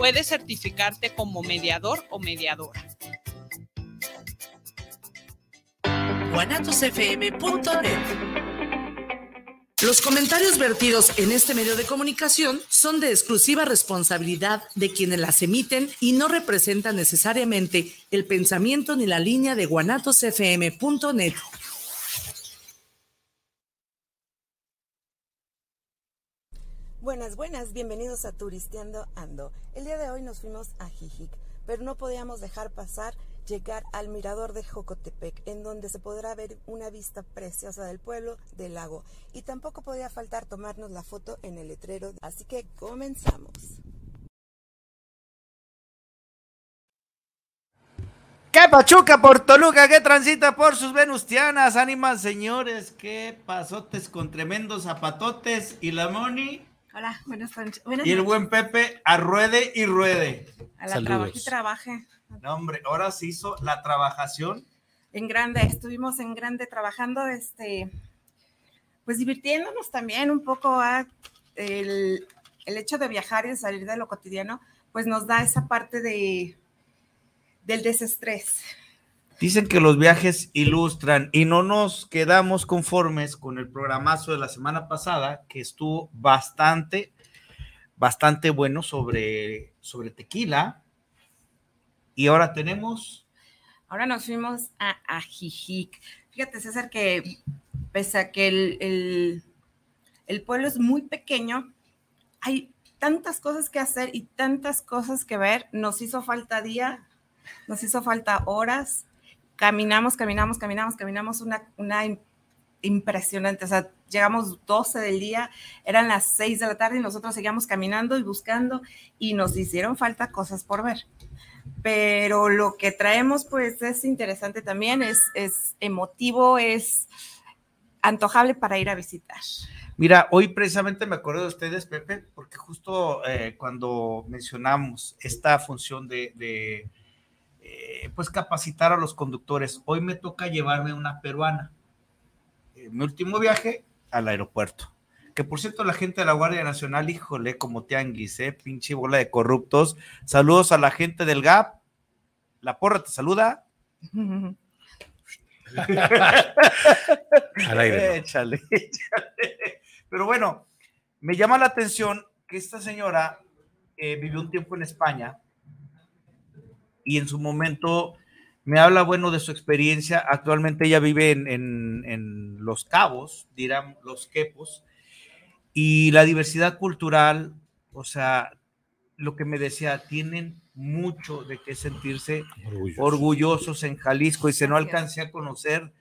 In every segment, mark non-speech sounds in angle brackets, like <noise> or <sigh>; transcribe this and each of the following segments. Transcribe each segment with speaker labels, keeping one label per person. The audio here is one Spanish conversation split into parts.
Speaker 1: Puedes certificarte como mediador o mediadora.
Speaker 2: Los comentarios vertidos en este medio de comunicación son de exclusiva responsabilidad de quienes las emiten y no representan necesariamente el pensamiento ni la línea de guanatosfm.net.
Speaker 3: Buenas, buenas, bienvenidos a Turisteando Ando. El día de hoy nos fuimos a Jijic, pero no podíamos dejar pasar llegar al mirador de Jocotepec, en donde se podrá ver una vista preciosa del pueblo, del lago. Y tampoco podía faltar tomarnos la foto en el letrero, así que comenzamos.
Speaker 4: ¡Qué pachuca por Toluca! ¡Qué transita por sus venustianas! ¡Ánimas, señores! ¡Qué pasotes con tremendos zapatotes! ¿Y la Moni?
Speaker 5: Hola, buenas noches.
Speaker 4: y el buen Pepe a ruede y ruede.
Speaker 5: A la trabaje y trabaje.
Speaker 4: No, hombre, ahora se hizo la trabajación.
Speaker 5: En grande, estuvimos en grande trabajando, este, pues divirtiéndonos también un poco a el, el hecho de viajar y de salir de lo cotidiano, pues nos da esa parte de del desestrés.
Speaker 4: Dicen que los viajes ilustran y no nos quedamos conformes con el programazo de la semana pasada, que estuvo bastante, bastante bueno sobre, sobre tequila. Y ahora tenemos.
Speaker 5: Ahora nos fuimos a Ajijic. Fíjate, César, que pese a que el, el pueblo es muy pequeño, hay tantas cosas que hacer y tantas cosas que ver. Nos hizo falta día, nos hizo falta horas caminamos, caminamos, caminamos, caminamos una, una impresionante. O sea, llegamos 12 del día, eran las 6 de la tarde y nosotros seguíamos caminando y buscando y nos hicieron falta cosas por ver. Pero lo que traemos pues es interesante también, es, es emotivo, es antojable para ir a visitar.
Speaker 4: Mira, hoy precisamente me acuerdo de ustedes, Pepe, porque justo eh, cuando mencionamos esta función de eh, pues capacitar a los conductores. Hoy me toca llevarme una peruana. mi último viaje al aeropuerto. Que por cierto, la gente de la Guardia Nacional, híjole, como tianguis, ¿eh? Pinche bola de corruptos. Saludos a la gente del GAP. La porra te saluda. <laughs> échale, échale. Pero bueno, me llama la atención que esta señora eh, vivió un tiempo en España y en su momento me habla, bueno, de su experiencia. Actualmente ella vive en, Los Cabos, dirán Los Quepos, y la diversidad cultural, o sea, lo que me decía, tienen mucho de qué sentirse orgullosos. en Jalisco y se no alcancé a conocer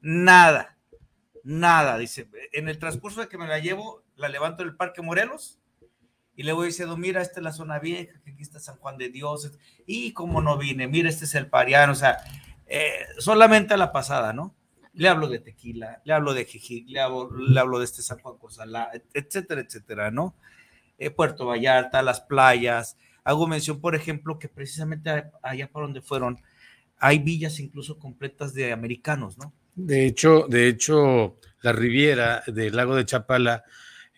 Speaker 4: nada, nada, dice, en el transcurso de que me la llevo, la levanto del Parque Morelos y le voy diciendo, mira, esta es la zona vieja, que aquí está San Juan de Dios, y como no vine, mira, este es el Pariano, o sea, eh, solamente a la pasada, ¿no? Le hablo de tequila, le hablo de Jijic, le hablo, le hablo de este San Juan Cosalá, etcétera, etcétera, ¿no? Eh, Puerto Vallarta, las playas. Hago mención, por ejemplo, que precisamente allá por donde fueron, hay villas incluso completas de americanos, ¿no?
Speaker 6: De hecho, de hecho, la Riviera del lago de Chapala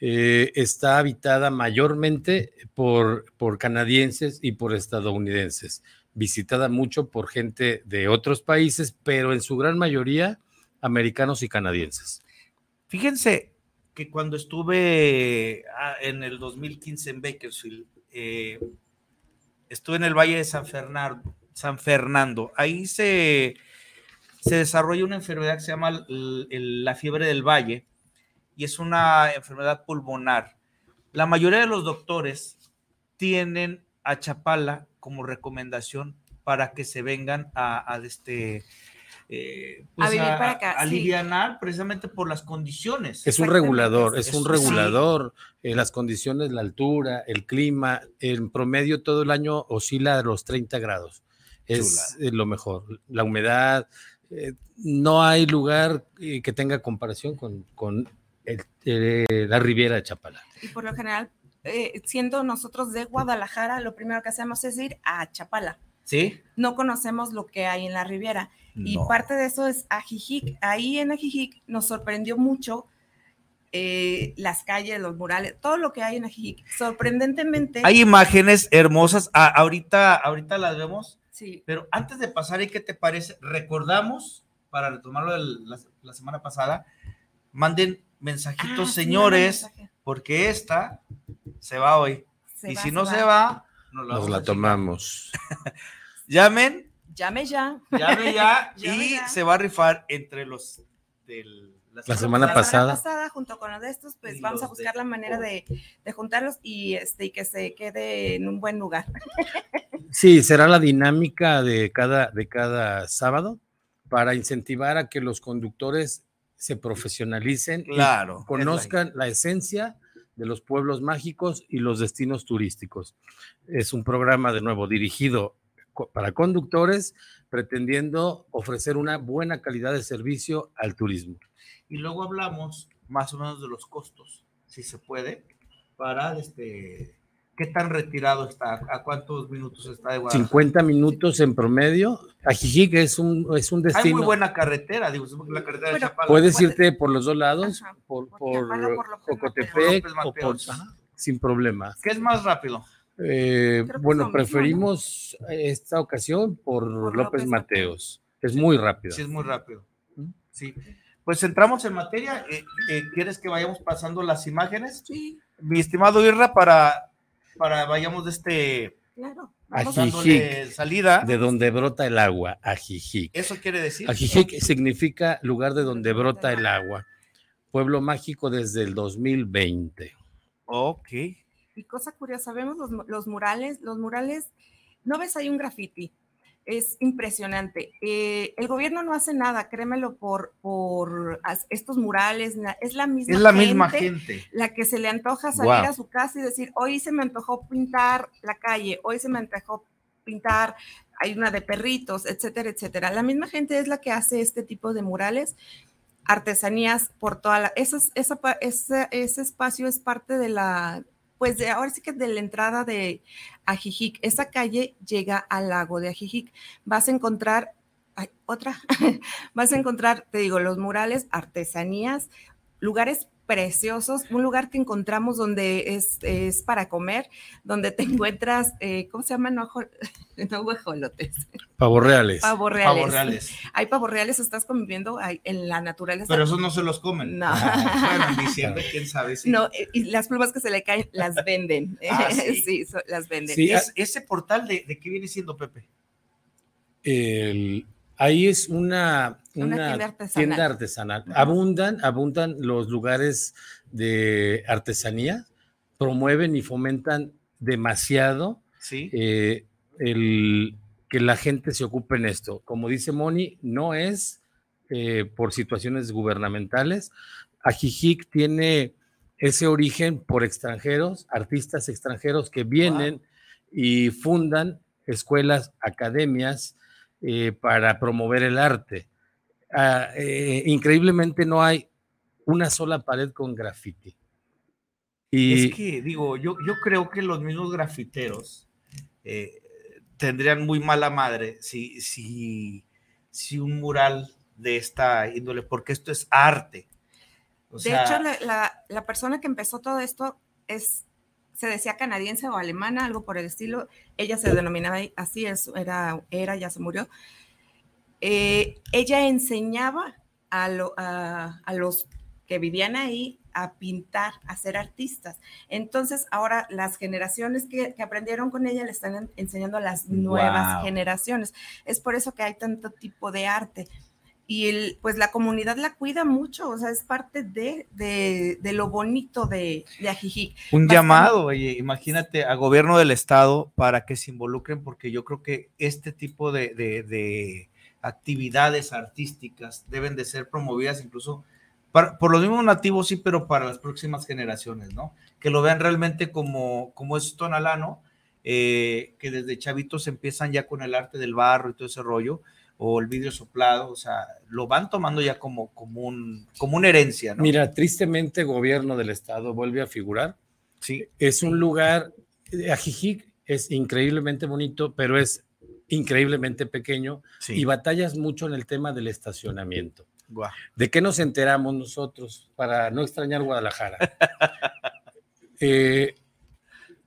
Speaker 6: eh, está habitada mayormente por, por canadienses y por estadounidenses, visitada mucho por gente de otros países, pero en su gran mayoría americanos y canadienses.
Speaker 4: Fíjense que cuando estuve ah, en el 2015 en Bakersfield, eh, estuve en el Valle de San Fernando, San Fernando. ahí se, se desarrolla una enfermedad que se llama la fiebre del valle, y es una enfermedad pulmonar. La mayoría de los doctores tienen a Chapala como recomendación para que se vengan a, este eh, pues
Speaker 5: a vivir para acá,
Speaker 4: alivianar precisamente por las condiciones.
Speaker 6: Es un regulador, es, un regulador. Eh, las condiciones, la altura, el clima, en promedio todo el año oscila a los 30 grados. Es lo mejor. La humedad, eh, no hay lugar que tenga comparación con, con la Riviera de Chapala.
Speaker 5: Y por lo general, eh, siendo nosotros de Guadalajara, lo primero que hacemos es ir a Chapala.
Speaker 4: Sí.
Speaker 5: No conocemos lo que hay en la Riviera. Y parte de eso es Ajijic. Ahí en Ajijic nos sorprendió mucho eh, las calles, los murales, todo lo que hay en Ajijic. Sorprendentemente.
Speaker 4: Hay imágenes hermosas. Ah, ahorita, ahorita las vemos.
Speaker 5: Sí.
Speaker 4: Pero antes de pasar, ¿y qué te parece? Recordamos, para retomarlo de la, la semana pasada, manden mensajitos,
Speaker 5: Ah,
Speaker 4: señores,
Speaker 5: mensaje.
Speaker 4: porque esta se va hoy.
Speaker 5: Se
Speaker 4: y
Speaker 5: va,
Speaker 4: si
Speaker 5: se
Speaker 4: no
Speaker 5: va.
Speaker 4: se va, nos la,
Speaker 6: Nos tomamos. <laughs>
Speaker 4: Llamen,
Speaker 5: Llame ya.
Speaker 4: llame ya <laughs>
Speaker 5: Llame
Speaker 4: y
Speaker 5: ya.
Speaker 4: se va a rifar entre los del
Speaker 6: La semana
Speaker 5: La
Speaker 6: pasada.
Speaker 5: pasada, junto con los de estos, pues
Speaker 4: Y
Speaker 5: vamos a
Speaker 4: de-
Speaker 5: buscar la manera de, de juntarlos y, este, y que se quede en un buen lugar. <laughs>
Speaker 6: Sí, será la dinámica de cada, de cada sábado para incentivar a que los conductores se profesionalicen
Speaker 4: Claro.
Speaker 6: conozcan la esencia de los pueblos mágicos y los destinos turísticos. Es un programa de nuevo dirigido para conductores pretendiendo ofrecer una buena calidad de servicio al turismo.
Speaker 4: Y luego hablamos más o menos de los costos, si se puede, para este, qué tan retirado está, a cuántos minutos está de Guadalajara.
Speaker 6: 50 minutos en promedio. Ajijic es un, es un
Speaker 4: Hay
Speaker 6: destino.
Speaker 4: muy buena carretera, digo, la carretera de
Speaker 5: Bueno,
Speaker 4: Chapala.
Speaker 6: Puedes
Speaker 5: Puede-
Speaker 6: irte por los dos lados,
Speaker 5: Ajá,
Speaker 6: por,
Speaker 5: por
Speaker 6: por
Speaker 4: Mateos.
Speaker 6: o por, sin problema.
Speaker 4: ¿Qué es más rápido?
Speaker 6: Eh, bueno,
Speaker 5: mismo,
Speaker 6: preferimos esta ocasión por,
Speaker 5: Por
Speaker 6: López,
Speaker 5: López
Speaker 6: Mateos. Es muy rápido.
Speaker 4: Sí, es muy rápido.
Speaker 6: ¿Mm?
Speaker 4: Sí. Pues entramos en materia. Eh, eh, ¿Quieres que vayamos pasando las imágenes?
Speaker 5: Sí,
Speaker 4: Mi estimado Irra, para, para vayamos de este
Speaker 5: claro.
Speaker 6: Ajijic.
Speaker 4: dándole salida.
Speaker 6: De donde brota el agua, Ajijic.
Speaker 4: Eso quiere decir.
Speaker 6: Ajijic significa lugar de donde brota el agua. Pueblo mágico desde el 2020.
Speaker 4: Ok.
Speaker 5: Y cosa curiosa, vemos los, los murales, los murales, no ves ahí un graffiti, es impresionante. Eh, el gobierno no hace nada, créemelo, por, por estos murales, es la misma
Speaker 4: Es la misma
Speaker 5: gente
Speaker 4: gente.
Speaker 5: la que se le antoja salir a su casa y decir, hoy se me antojó pintar la calle, hoy se me antojó pintar, hay una de perritos, etcétera, etcétera. La misma gente es la que hace este tipo de murales, artesanías por toda la, esa, es- esa ese, ese espacio es parte de la, pues de ahora sí que de la entrada de Ajijic. Esa calle llega al lago de Ajijic. Vas a encontrar, ay, otra, <laughs> vas a encontrar, te digo, los murales, artesanías, lugares preciosos, un lugar que encontramos donde es, es para comer, donde te encuentras, eh, ¿cómo se llaman? No, <laughs> no guajolotes,
Speaker 6: Pavos reales.
Speaker 5: pavos reales.
Speaker 4: Pavos reales.
Speaker 5: Hay pavos reales, estás conviviendo en la naturaleza.
Speaker 4: Pero esos no se los comen.
Speaker 5: No.
Speaker 4: Bueno, en diciembre, <laughs> quién sabe. si
Speaker 5: No, y las plumas que se le caen las venden. <laughs>
Speaker 4: Ah, sí.
Speaker 5: sí, so- las venden.
Speaker 6: Sí,
Speaker 4: Es- ese portal de, de qué viene siendo Pepe.
Speaker 6: El- ahí es una,
Speaker 5: Una
Speaker 6: una
Speaker 5: tienda artesanal.
Speaker 6: tienda artesanal.
Speaker 5: Ujú.
Speaker 6: Abundan, abundan los lugares de artesanía, promueven y fomentan demasiado
Speaker 4: Sí.
Speaker 6: eh, el que la gente se ocupe en esto. Como dice Moni, no es eh, por situaciones gubernamentales. Ajijic tiene ese origen por extranjeros, artistas extranjeros que vienen y fundan escuelas, academias eh, para promover el arte. Ah, eh, increíblemente no hay una sola pared con graffiti. Y
Speaker 4: Es que, digo, yo, yo creo que los mismos grafiteros eh, tendrían muy mala madre si, si, si un mural de esta índole, porque esto es arte. O
Speaker 5: de
Speaker 4: sea,
Speaker 5: hecho, la, la- la persona que empezó todo esto es, se decía canadiense o alemana, algo por el estilo. Ella se denominaba así, es, era, era, ya se murió. Eh, ella enseñaba a, lo- a- a los que vivían ahí a pintar, a ser artistas. Entonces, ahora las generaciones que, que aprendieron con ella le están en- enseñando a las nuevas
Speaker 4: Wow.
Speaker 5: generaciones. Es por eso que hay tanto tipo de arte. Y el, pues la comunidad la cuida mucho, o sea, es parte de, de, de lo bonito de, de Ajijic.
Speaker 4: un
Speaker 5: bastante.
Speaker 4: llamado, oye, imagínate, a gobierno del estado para que se involucren, porque yo creo que este tipo de- de actividades artísticas deben de ser promovidas incluso para- por los mismos nativos, sí, pero para las próximas generaciones, ¿no? Que lo vean realmente como, como es Tonalano, eh, que desde chavitos empiezan ya con el arte del barro y todo ese rollo, o el vidrio soplado, o sea, lo van tomando ya como, como, un, como una herencia, ¿no?
Speaker 6: mira, tristemente gobierno del estado vuelve a figurar.
Speaker 4: sí,
Speaker 6: Es un lugar, eh, Ajijic es increíblemente bonito, pero es increíblemente pequeño
Speaker 4: sí.
Speaker 6: y batallas mucho en el tema del estacionamiento.
Speaker 4: Guau.
Speaker 6: ¿De qué nos enteramos nosotros para no extrañar Guadalajara? <laughs> Eh,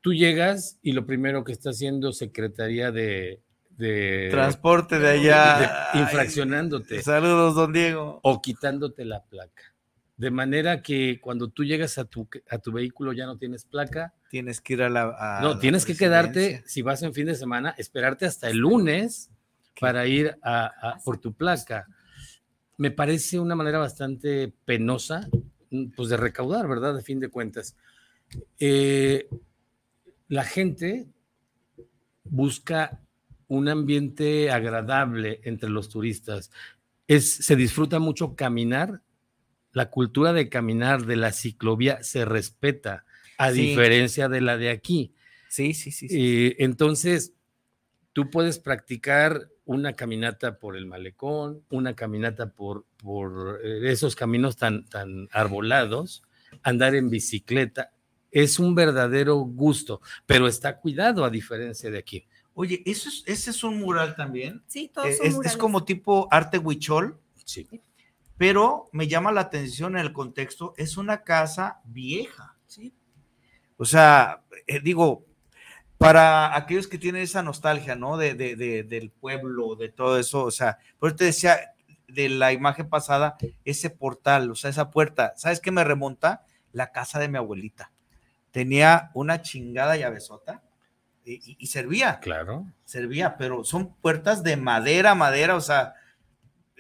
Speaker 6: tú llegas y lo primero que está haciendo Secretaría de, de-
Speaker 4: Transporte de allá.
Speaker 6: de- infraccionándote
Speaker 4: Ay, Saludos, don Diego.
Speaker 6: o quitándote la placa. De manera que cuando tú llegas a tu, a tu vehículo ya no tienes placa.
Speaker 4: Tienes que ir a la. a
Speaker 6: no,
Speaker 4: la
Speaker 6: tienes que quedarte, si vas en fin de semana, esperarte hasta el lunes para ir a, a- por tu placa. Me parece una manera bastante penosa, mm, pues de recaudar, ¿verdad? De fin de cuentas. Eh, la gente busca un ambiente agradable entre los turistas. Es, se disfruta mucho caminar. La cultura de caminar de la ciclovía se respeta, a
Speaker 4: Sí.
Speaker 6: diferencia de la de aquí.
Speaker 4: Sí, sí, sí. sí.
Speaker 6: Eh, entonces, tú puedes practicar una caminata por el malecón, una caminata por, por eh, esos caminos tan, tan arbolados, andar en bicicleta. Es un verdadero gusto, pero está cuidado a diferencia de aquí.
Speaker 4: Oye, ¿eso es, ese es un mural también.
Speaker 5: Sí, todos
Speaker 4: Eh,
Speaker 5: son
Speaker 4: es, es
Speaker 5: murales.
Speaker 4: como tipo arte huichol,
Speaker 6: Sí.
Speaker 4: pero me llama la atención en el contexto, es una casa vieja.
Speaker 5: Sí.
Speaker 4: O sea, eh, digo, para aquellos que tienen esa nostalgia, ¿no? De, de- de- del pueblo, de todo eso, o sea, por eso te decía de la imagen pasada, ese portal, o sea, esa puerta, ¿sabes qué me remonta? La casa de mi abuelita. Tenía una chingada llavesota y, y- y servía,
Speaker 6: Claro.
Speaker 4: servía, pero son puertas de madera, madera, o sea,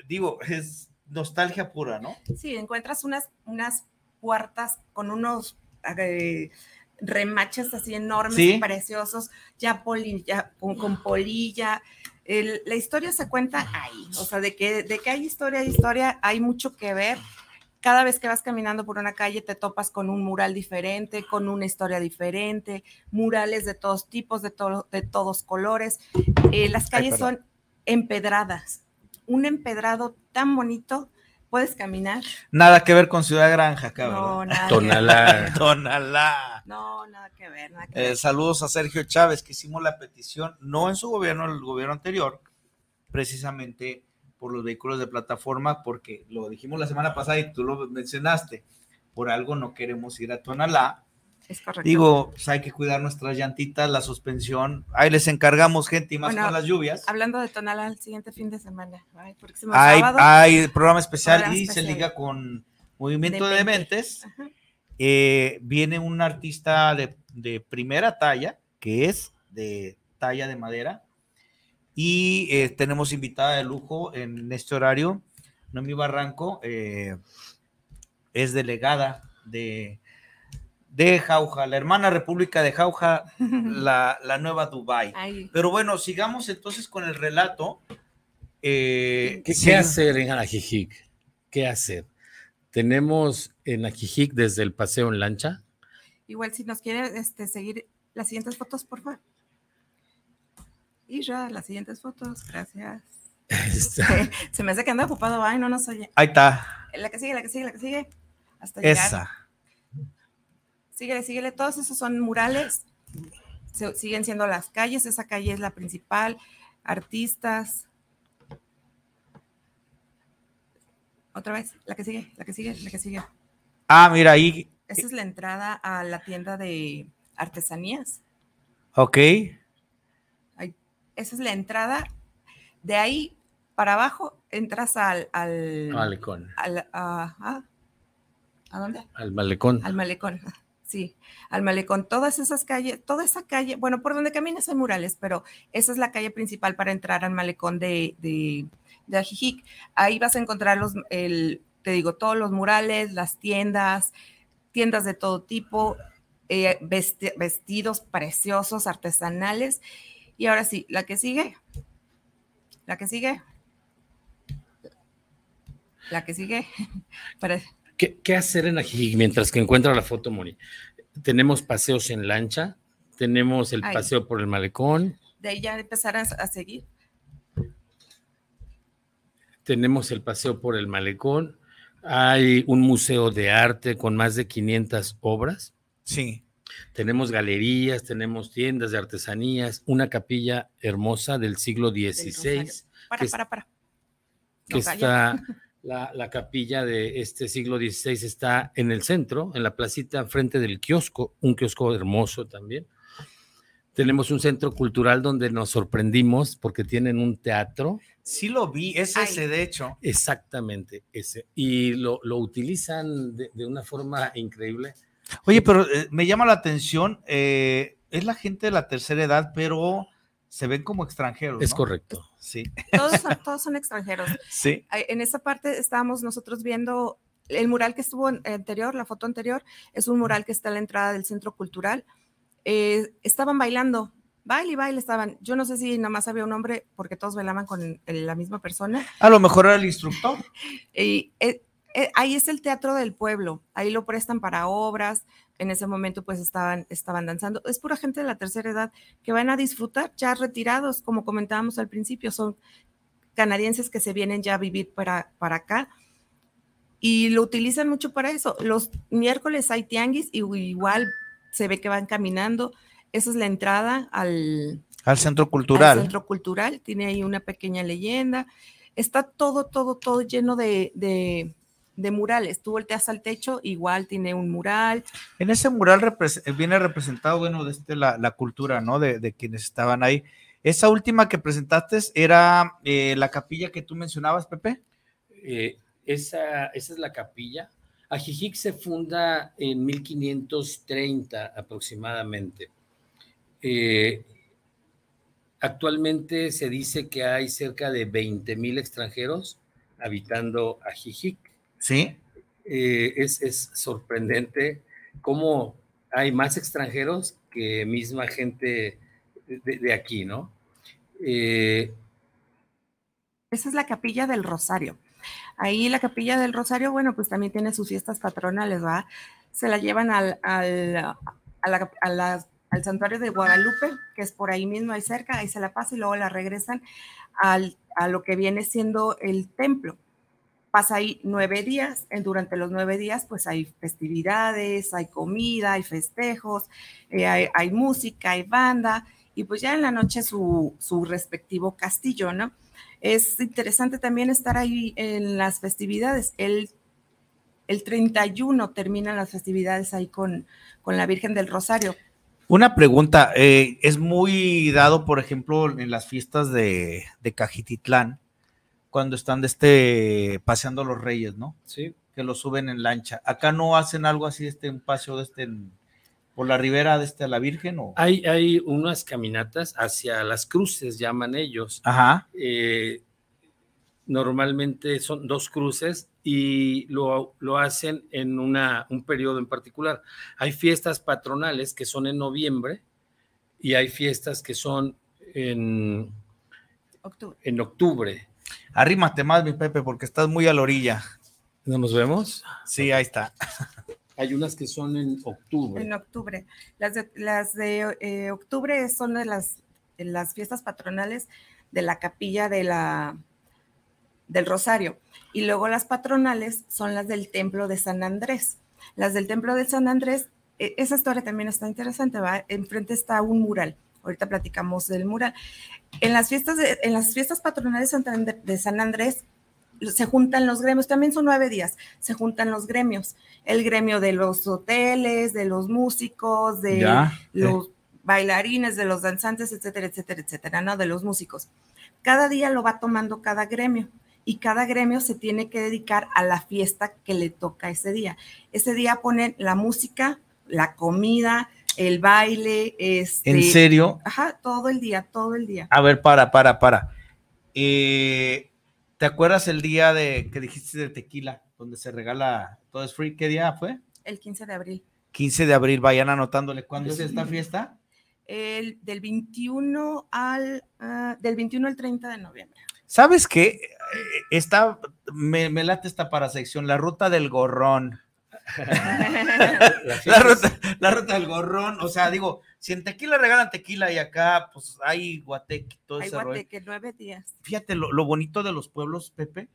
Speaker 4: digo, es nostalgia pura, ¿no?
Speaker 5: Sí, encuentras unas, unas puertas con unos eh, remaches así enormes,
Speaker 4: Sí.
Speaker 5: preciosos, ya, poli- ya con, con polilla. El- la historia se cuenta ahí, o sea, de que, de que hay historia, hay historia, hay mucho que ver. Cada vez que vas caminando por una calle te topas con un mural diferente, con una historia diferente, murales de todos tipos, de, todo- de todos colores. Eh, las calles son empedradas. Un empedrado tan bonito, puedes caminar.
Speaker 4: Nada que ver con Ciudad Granja, cabrón.
Speaker 5: No, nada. que ver.
Speaker 6: Tonalá. <laughs>
Speaker 4: Tonalá.
Speaker 5: No, nada que ver, nada que
Speaker 4: Eh,
Speaker 5: ver.
Speaker 4: saludos a Sergio Chávez, que hicimos la petición, no en su gobierno, en el gobierno anterior, precisamente por los vehículos de plataforma, porque lo dijimos la semana pasada y tú lo mencionaste, por algo no queremos ir a Tonalá.
Speaker 5: Es correcto.
Speaker 4: Digo, pues hay que cuidar nuestras llantitas, la suspensión, ahí les encargamos gente y más
Speaker 5: Bueno,
Speaker 4: con las lluvias.
Speaker 5: Hablando de Tonala el siguiente fin de semana. Ay, próximo
Speaker 4: Hay,
Speaker 5: sábado.
Speaker 4: hay programa especial
Speaker 5: Programa
Speaker 4: y
Speaker 5: especial.
Speaker 4: se liga con Movimiento de.
Speaker 5: Dementes. Ajá.
Speaker 4: eh, viene un artista de, de primera talla, que es de talla de madera, y eh, tenemos invitada de lujo en este horario, Noemi Barranco, eh, es delegada de, de Jauja, la hermana república de Jauja, <laughs> la, la nueva Dubai.
Speaker 5: Ay,
Speaker 4: Pero bueno, sigamos entonces con el relato. Eh,
Speaker 6: ¿Qué,
Speaker 4: sí,
Speaker 6: qué hacer en Ajijic? ¿Qué hacer? Tenemos en Ajijic desde el paseo en lancha.
Speaker 5: igual si nos quiere este, seguir las siguientes fotos, por favor. Y ya, las siguientes fotos, gracias.
Speaker 6: Está- <laughs>
Speaker 5: Se me hace que anda ocupado, ay, no nos oye.
Speaker 4: Ahí está,
Speaker 5: La que sigue, la que sigue, la que sigue. Hasta llegar.
Speaker 4: esa.
Speaker 5: Síguele, síguele. Todos esos son murales. Se- siguen siendo las calles. Esa calle es la principal. Artistas. Otra vez, la que sigue, la que sigue, la que sigue.
Speaker 4: Ah, mira ahí,
Speaker 5: Esa es la entrada a la tienda de artesanías.
Speaker 4: ok.
Speaker 5: Esa es la entrada. De ahí para abajo entras al. al,
Speaker 6: malecón.
Speaker 5: al- ah, ¿a dónde?
Speaker 6: Al malecón.
Speaker 5: Al malecón, sí, al malecón. Todas esas calles, toda esa calle, bueno, por donde caminas hay murales, pero esa es la calle principal para entrar al malecón de, de, Ajijic. Ahí vas a encontrar los, el, te digo, todos los murales, las tiendas, tiendas de todo tipo, eh, vesti- vestidos preciosos, artesanales. Y ahora sí, la que sigue, la que sigue, la que sigue, <laughs> para,
Speaker 6: ¿Qué, qué hacer en Ajijic mientras que encuentra la foto, Moni? Tenemos paseos en lancha, tenemos el
Speaker 5: Ay.
Speaker 6: paseo por el malecón,
Speaker 5: de ahí ya empezarás a seguir.
Speaker 6: tenemos el paseo por el malecón, hay un museo de arte con más de 500 obras,
Speaker 4: Sí.
Speaker 6: tenemos galerías, tenemos tiendas de artesanías, una capilla hermosa del siglo XVI.
Speaker 5: Para, para, para.
Speaker 6: que
Speaker 5: calla.
Speaker 6: está <laughs> La, la, capilla de este siglo XVI está en el centro, en la placita frente del kiosco, un kiosco hermoso también. Tenemos un centro cultural donde nos sorprendimos porque tienen un teatro.
Speaker 4: Sí lo vi, es ese de hecho.
Speaker 6: Exactamente, ese. Y lo, lo utilizan de, de, una forma increíble.
Speaker 4: Oye, pero eh, me llama la atención, eh, es la gente de la tercera edad, pero se ven como extranjeros.
Speaker 6: Es
Speaker 4: ¿no?
Speaker 6: correcto.
Speaker 4: Sí.
Speaker 5: Todos son, <laughs> todos son extranjeros.
Speaker 4: Sí.
Speaker 5: En esa parte estábamos nosotros viendo el mural que estuvo anterior, la foto anterior, es un mural que está a la entrada del centro cultural. Eh, estaban bailando, baile y baile estaban. Yo no sé si nada más había un hombre porque todos bailaban con la misma persona.
Speaker 4: A lo mejor era el instructor. <laughs>
Speaker 5: y eh, eh, ahí es el teatro del pueblo, ahí lo prestan para obras. En ese momento pues estaban, estaban danzando. Es pura gente de la tercera edad que van a disfrutar ya retirados, como comentábamos al principio, son canadienses que se vienen ya a vivir para, para acá y lo utilizan mucho para eso. Los miércoles hay tianguis y igual se ve que van caminando. Esa es la entrada al,
Speaker 4: al centro cultural.
Speaker 5: Al centro cultural, tiene ahí una pequeña leyenda. Está todo, todo, todo lleno de, de, de murales. Tú volteas al techo, igual tiene un mural.
Speaker 4: En ese mural repres viene representado, bueno, desde la, la cultura, ¿no? De, de, quienes estaban ahí. Esa última que presentaste era eh, la capilla que tú mencionabas, Pepe.
Speaker 6: Eh, esa, esa, es la capilla. Ajijic se funda en 1530 aproximadamente. Eh, actualmente se dice que hay cerca de 20 mil extranjeros habitando Ajijic.
Speaker 4: Sí.
Speaker 6: Eh, es, es, sorprendente cómo hay más extranjeros que misma gente de, de aquí, ¿no?
Speaker 5: Eh, Esa es la capilla del Rosario. Ahí la capilla del Rosario, bueno, pues también tiene sus fiestas patronales, ¿va? Se la llevan al, al, a la, a la, al santuario de Guadalupe, que es por ahí mismo, ahí cerca, ahí se la pasa y luego la regresan al, a lo que viene siendo el templo. Pasa ahí nueve días, durante los nueve días pues hay festividades, hay comida, hay festejos, eh, hay, música, hay banda y pues ya en la noche su, su respectivo castillo, ¿no? Es interesante también estar ahí en las festividades. El, el 31 terminan las festividades ahí con, con la Virgen del Rosario.
Speaker 4: Una pregunta, eh, es muy dado, por ejemplo, en las fiestas de, de Cajititlán, cuando están de este paseando los reyes, ¿no?
Speaker 6: Sí.
Speaker 4: Que lo suben en lancha. Acá no hacen algo así, este, un paseo de este, por la ribera de este a la Virgen o.
Speaker 6: Hay, hay unas caminatas hacia las cruces, llaman ellos.
Speaker 4: Ajá.
Speaker 6: Eh, normalmente son dos cruces y lo, lo hacen en una, un periodo en particular. Hay fiestas patronales que son en noviembre y hay fiestas que son en
Speaker 5: octubre.
Speaker 6: En octubre.
Speaker 4: Arrímate más, mi Pepe, porque estás muy a la orilla.
Speaker 6: ¿No nos vemos?
Speaker 4: Sí, ahí está. <laughs>
Speaker 6: Hay unas que son en octubre.
Speaker 5: En octubre. Las de, las de eh, octubre son de las, de las fiestas patronales de la capilla de la, del Rosario. Y luego las patronales son las del Templo de San Andrés. Las del Templo de San Andrés, eh, esa historia también está interesante, ¿va? Enfrente está un mural. Ahorita platicamos del mural. En las fiestas, de, en las fiestas patronales de San Andrés se juntan los gremios, también son nueve días, se juntan los gremios, el gremio de los hoteles, de los músicos, de
Speaker 4: ya,
Speaker 5: los eh. bailarines, de los danzantes, etcétera, etcétera, etcétera, ¿no? De los músicos. Cada día lo va tomando cada gremio y cada gremio se tiene que dedicar a la fiesta que le toca ese día. Ese día ponen la música, la comida, el baile, este,
Speaker 4: ¿En serio?
Speaker 5: Ajá, todo el día, todo el día.
Speaker 4: A ver, para, para, para. Eh, ¿Te acuerdas el día de que dijiste de tequila, donde se regala todo es free? ¿Qué día fue?
Speaker 5: El 15 de abril.
Speaker 4: 15 de abril, vayan anotándole. ¿Cuándo sí. es esta fiesta?
Speaker 5: El, del 21 al uh, del 21 al 30 de noviembre.
Speaker 4: ¿Sabes qué? Está, me, me late esta parasección, la ruta del gorrón. La, ruta, la, ruta, del gorrón, o sea, digo, si en tequila regalan tequila y acá, pues hay guateque, todo
Speaker 5: hay
Speaker 4: ese
Speaker 5: guateque, rollo. nueve días.
Speaker 4: Fíjate lo, lo, bonito de los pueblos, Pepe,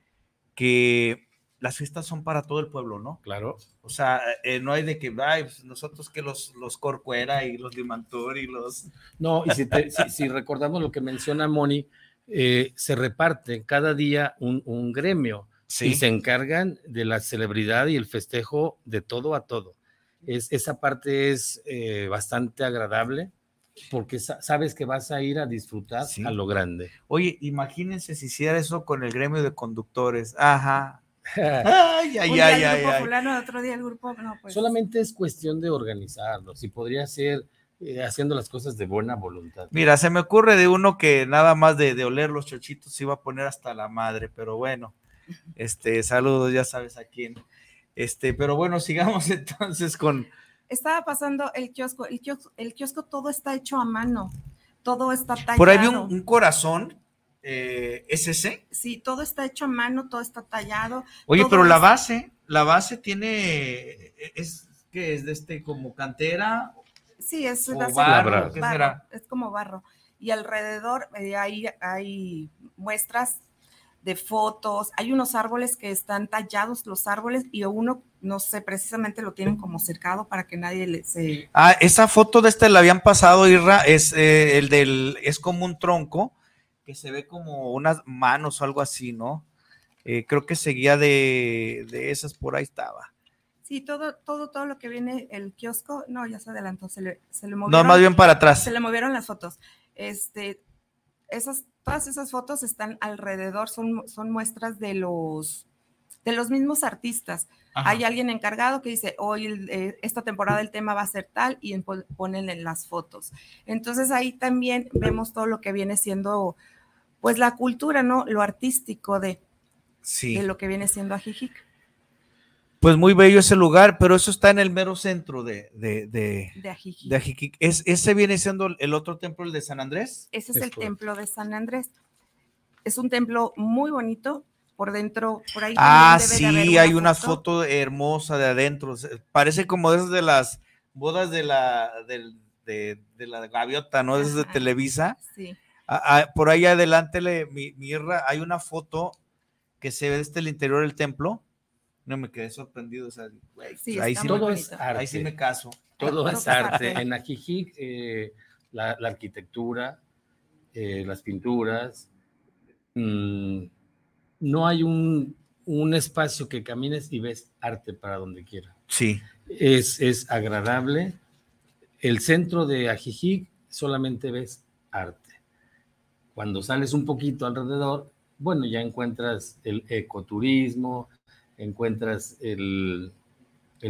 Speaker 4: que las fiestas son para todo el pueblo, ¿no?
Speaker 6: Claro.
Speaker 4: O sea, eh, no hay de que, ay, pues nosotros que los, los Corcuera y los Limantur y los... <laughs>
Speaker 6: No, y si, te, si, si recordamos lo que menciona Moni, eh, se reparte cada día un, un gremio y se encargan de la celebridad y el festejo de todo a todo. Es, esa parte es eh, bastante agradable porque sabes que vas a ir a disfrutar a lo grande.
Speaker 4: Oye, imagínense si hiciera eso con el gremio de conductores. Ajá. ay, <laughs> ay, ay,
Speaker 5: ay, otro día el grupo,
Speaker 6: pues. Solamente es cuestión de organizarlos y podría ser eh, haciendo las cosas de buena voluntad.
Speaker 4: Mira, se me ocurre de uno que nada más de, de oler los chochitos se iba a poner hasta la madre, pero bueno, este, saludos, ya sabes a quién. Este, pero bueno, sigamos <laughs> entonces con,
Speaker 5: estaba pasando el kiosco, el kiosco, el kiosco todo está hecho a mano, todo está tallado.
Speaker 4: Por ahí vi un, corazón, eh, ¿es ese?
Speaker 5: Sí, todo está hecho a mano, todo está tallado.
Speaker 4: Oye, pero la base, la base tiene, es que es de este como cantera.
Speaker 5: Sí, es de
Speaker 4: barro,
Speaker 5: es como barro. Y alrededor eh, hay, hay muestras de fotos, hay unos árboles que están tallados los árboles y uno, no sé, precisamente lo tienen como cercado para que nadie le se...
Speaker 4: Ah, esa foto de este la habían pasado, Irra, es eh, el del, es como un tronco que se ve como unas manos o algo así, ¿no? Eh, creo que seguía de, de, esas, por ahí estaba.
Speaker 5: Sí, todo, todo, todo lo que viene el kiosco, no, ya se adelantó, se le, se le
Speaker 4: movieron. No, más bien para atrás.
Speaker 5: Se le movieron las fotos. Este, esas, todas esas fotos están alrededor, son, son muestras de los, de los mismos artistas. Hay alguien encargado que dice, hoy eh, esta temporada el tema va a ser tal y ponen en las fotos. Entonces ahí también vemos todo lo que viene siendo, pues la cultura, ¿no? Lo artístico de, de lo que viene siendo Ajijic
Speaker 4: pues muy bello ese lugar, pero eso está en el mero centro de, de,
Speaker 5: de,
Speaker 4: Ajijic. ¿Es, ¿Ese viene siendo el otro templo, el de San Andrés?
Speaker 5: Ese es, el templo de San Andrés. Es un templo muy bonito, por dentro, por ahí.
Speaker 4: Ah, sí, hay una foto. hermosa de adentro. Parece como esas de las bodas de la, de, la gaviota, ¿no? Esas de Televisa.
Speaker 5: Sí.
Speaker 4: Ah, ah, por ahí adelante, le, mi, hay una foto que se ve desde el interior del templo no me quedé sorprendido. O sea, ahí, sí
Speaker 6: todo es
Speaker 4: arte. ahí sí me caso.
Speaker 6: Todo <laughs> es arte. En Ajijic, eh, la, arquitectura, eh, las pinturas, mm, no hay un, un, espacio que camines y ves arte para donde quiera.
Speaker 4: Sí.
Speaker 6: Es, es agradable. El centro de Ajijic solamente ves arte. Cuando sales un poquito alrededor, bueno, ya encuentras el ecoturismo, encuentras el,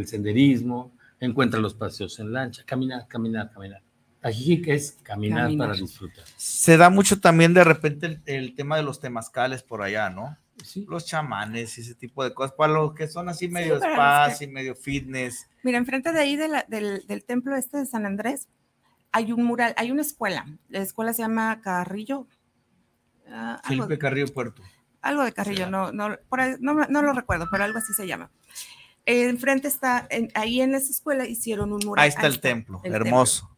Speaker 6: senderismo, encuentras los paseos en lancha, caminar, caminar, caminar. que es caminar, para disfrutar.
Speaker 4: Se da mucho también de repente el, tema de los temazcales por allá, ¿no? Sí. Los chamanes y ese tipo de cosas, para los que son así medio spa y medio fitness.
Speaker 5: Mira, enfrente de ahí del, templo este de San Andrés, hay un mural, hay una escuela. La escuela se llama Carrillo.
Speaker 4: Ah, Felipe Carrillo Puerto
Speaker 5: algo de Carrillo, no, no, no, lo recuerdo, pero algo así se llama. Enfrente está, ahí en esa escuela hicieron un mural.
Speaker 4: Ahí está el templo, hermoso.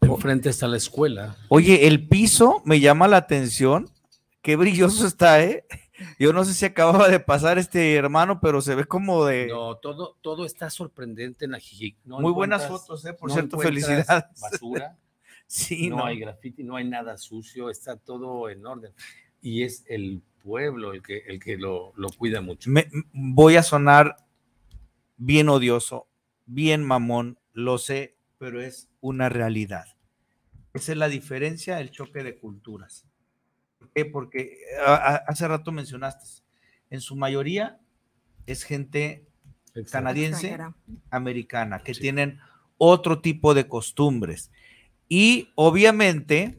Speaker 6: Enfrente está la escuela.
Speaker 4: Oye, el piso me llama la atención. Qué brilloso está, ¿eh? Yo no sé si acababa de pasar este hermano, pero se ve como de.
Speaker 6: No, todo, todo está sorprendente en la
Speaker 4: Muy buenas fotos, ¿eh? Por cierto, felicidades.
Speaker 6: Basura. <laughs> no, hay graffiti, no hay nada sucio, está todo en orden. Y es el pueblo el que, el que lo, cuida mucho.
Speaker 4: Me, voy a sonar bien odioso, bien mamón, lo sé, pero es una realidad. Esa es la diferencia, el choque de culturas. ¿Por qué? Porque hace rato mencionaste, en su mayoría es gente canadiense, americana, que tienen otro tipo de costumbres. Y obviamente,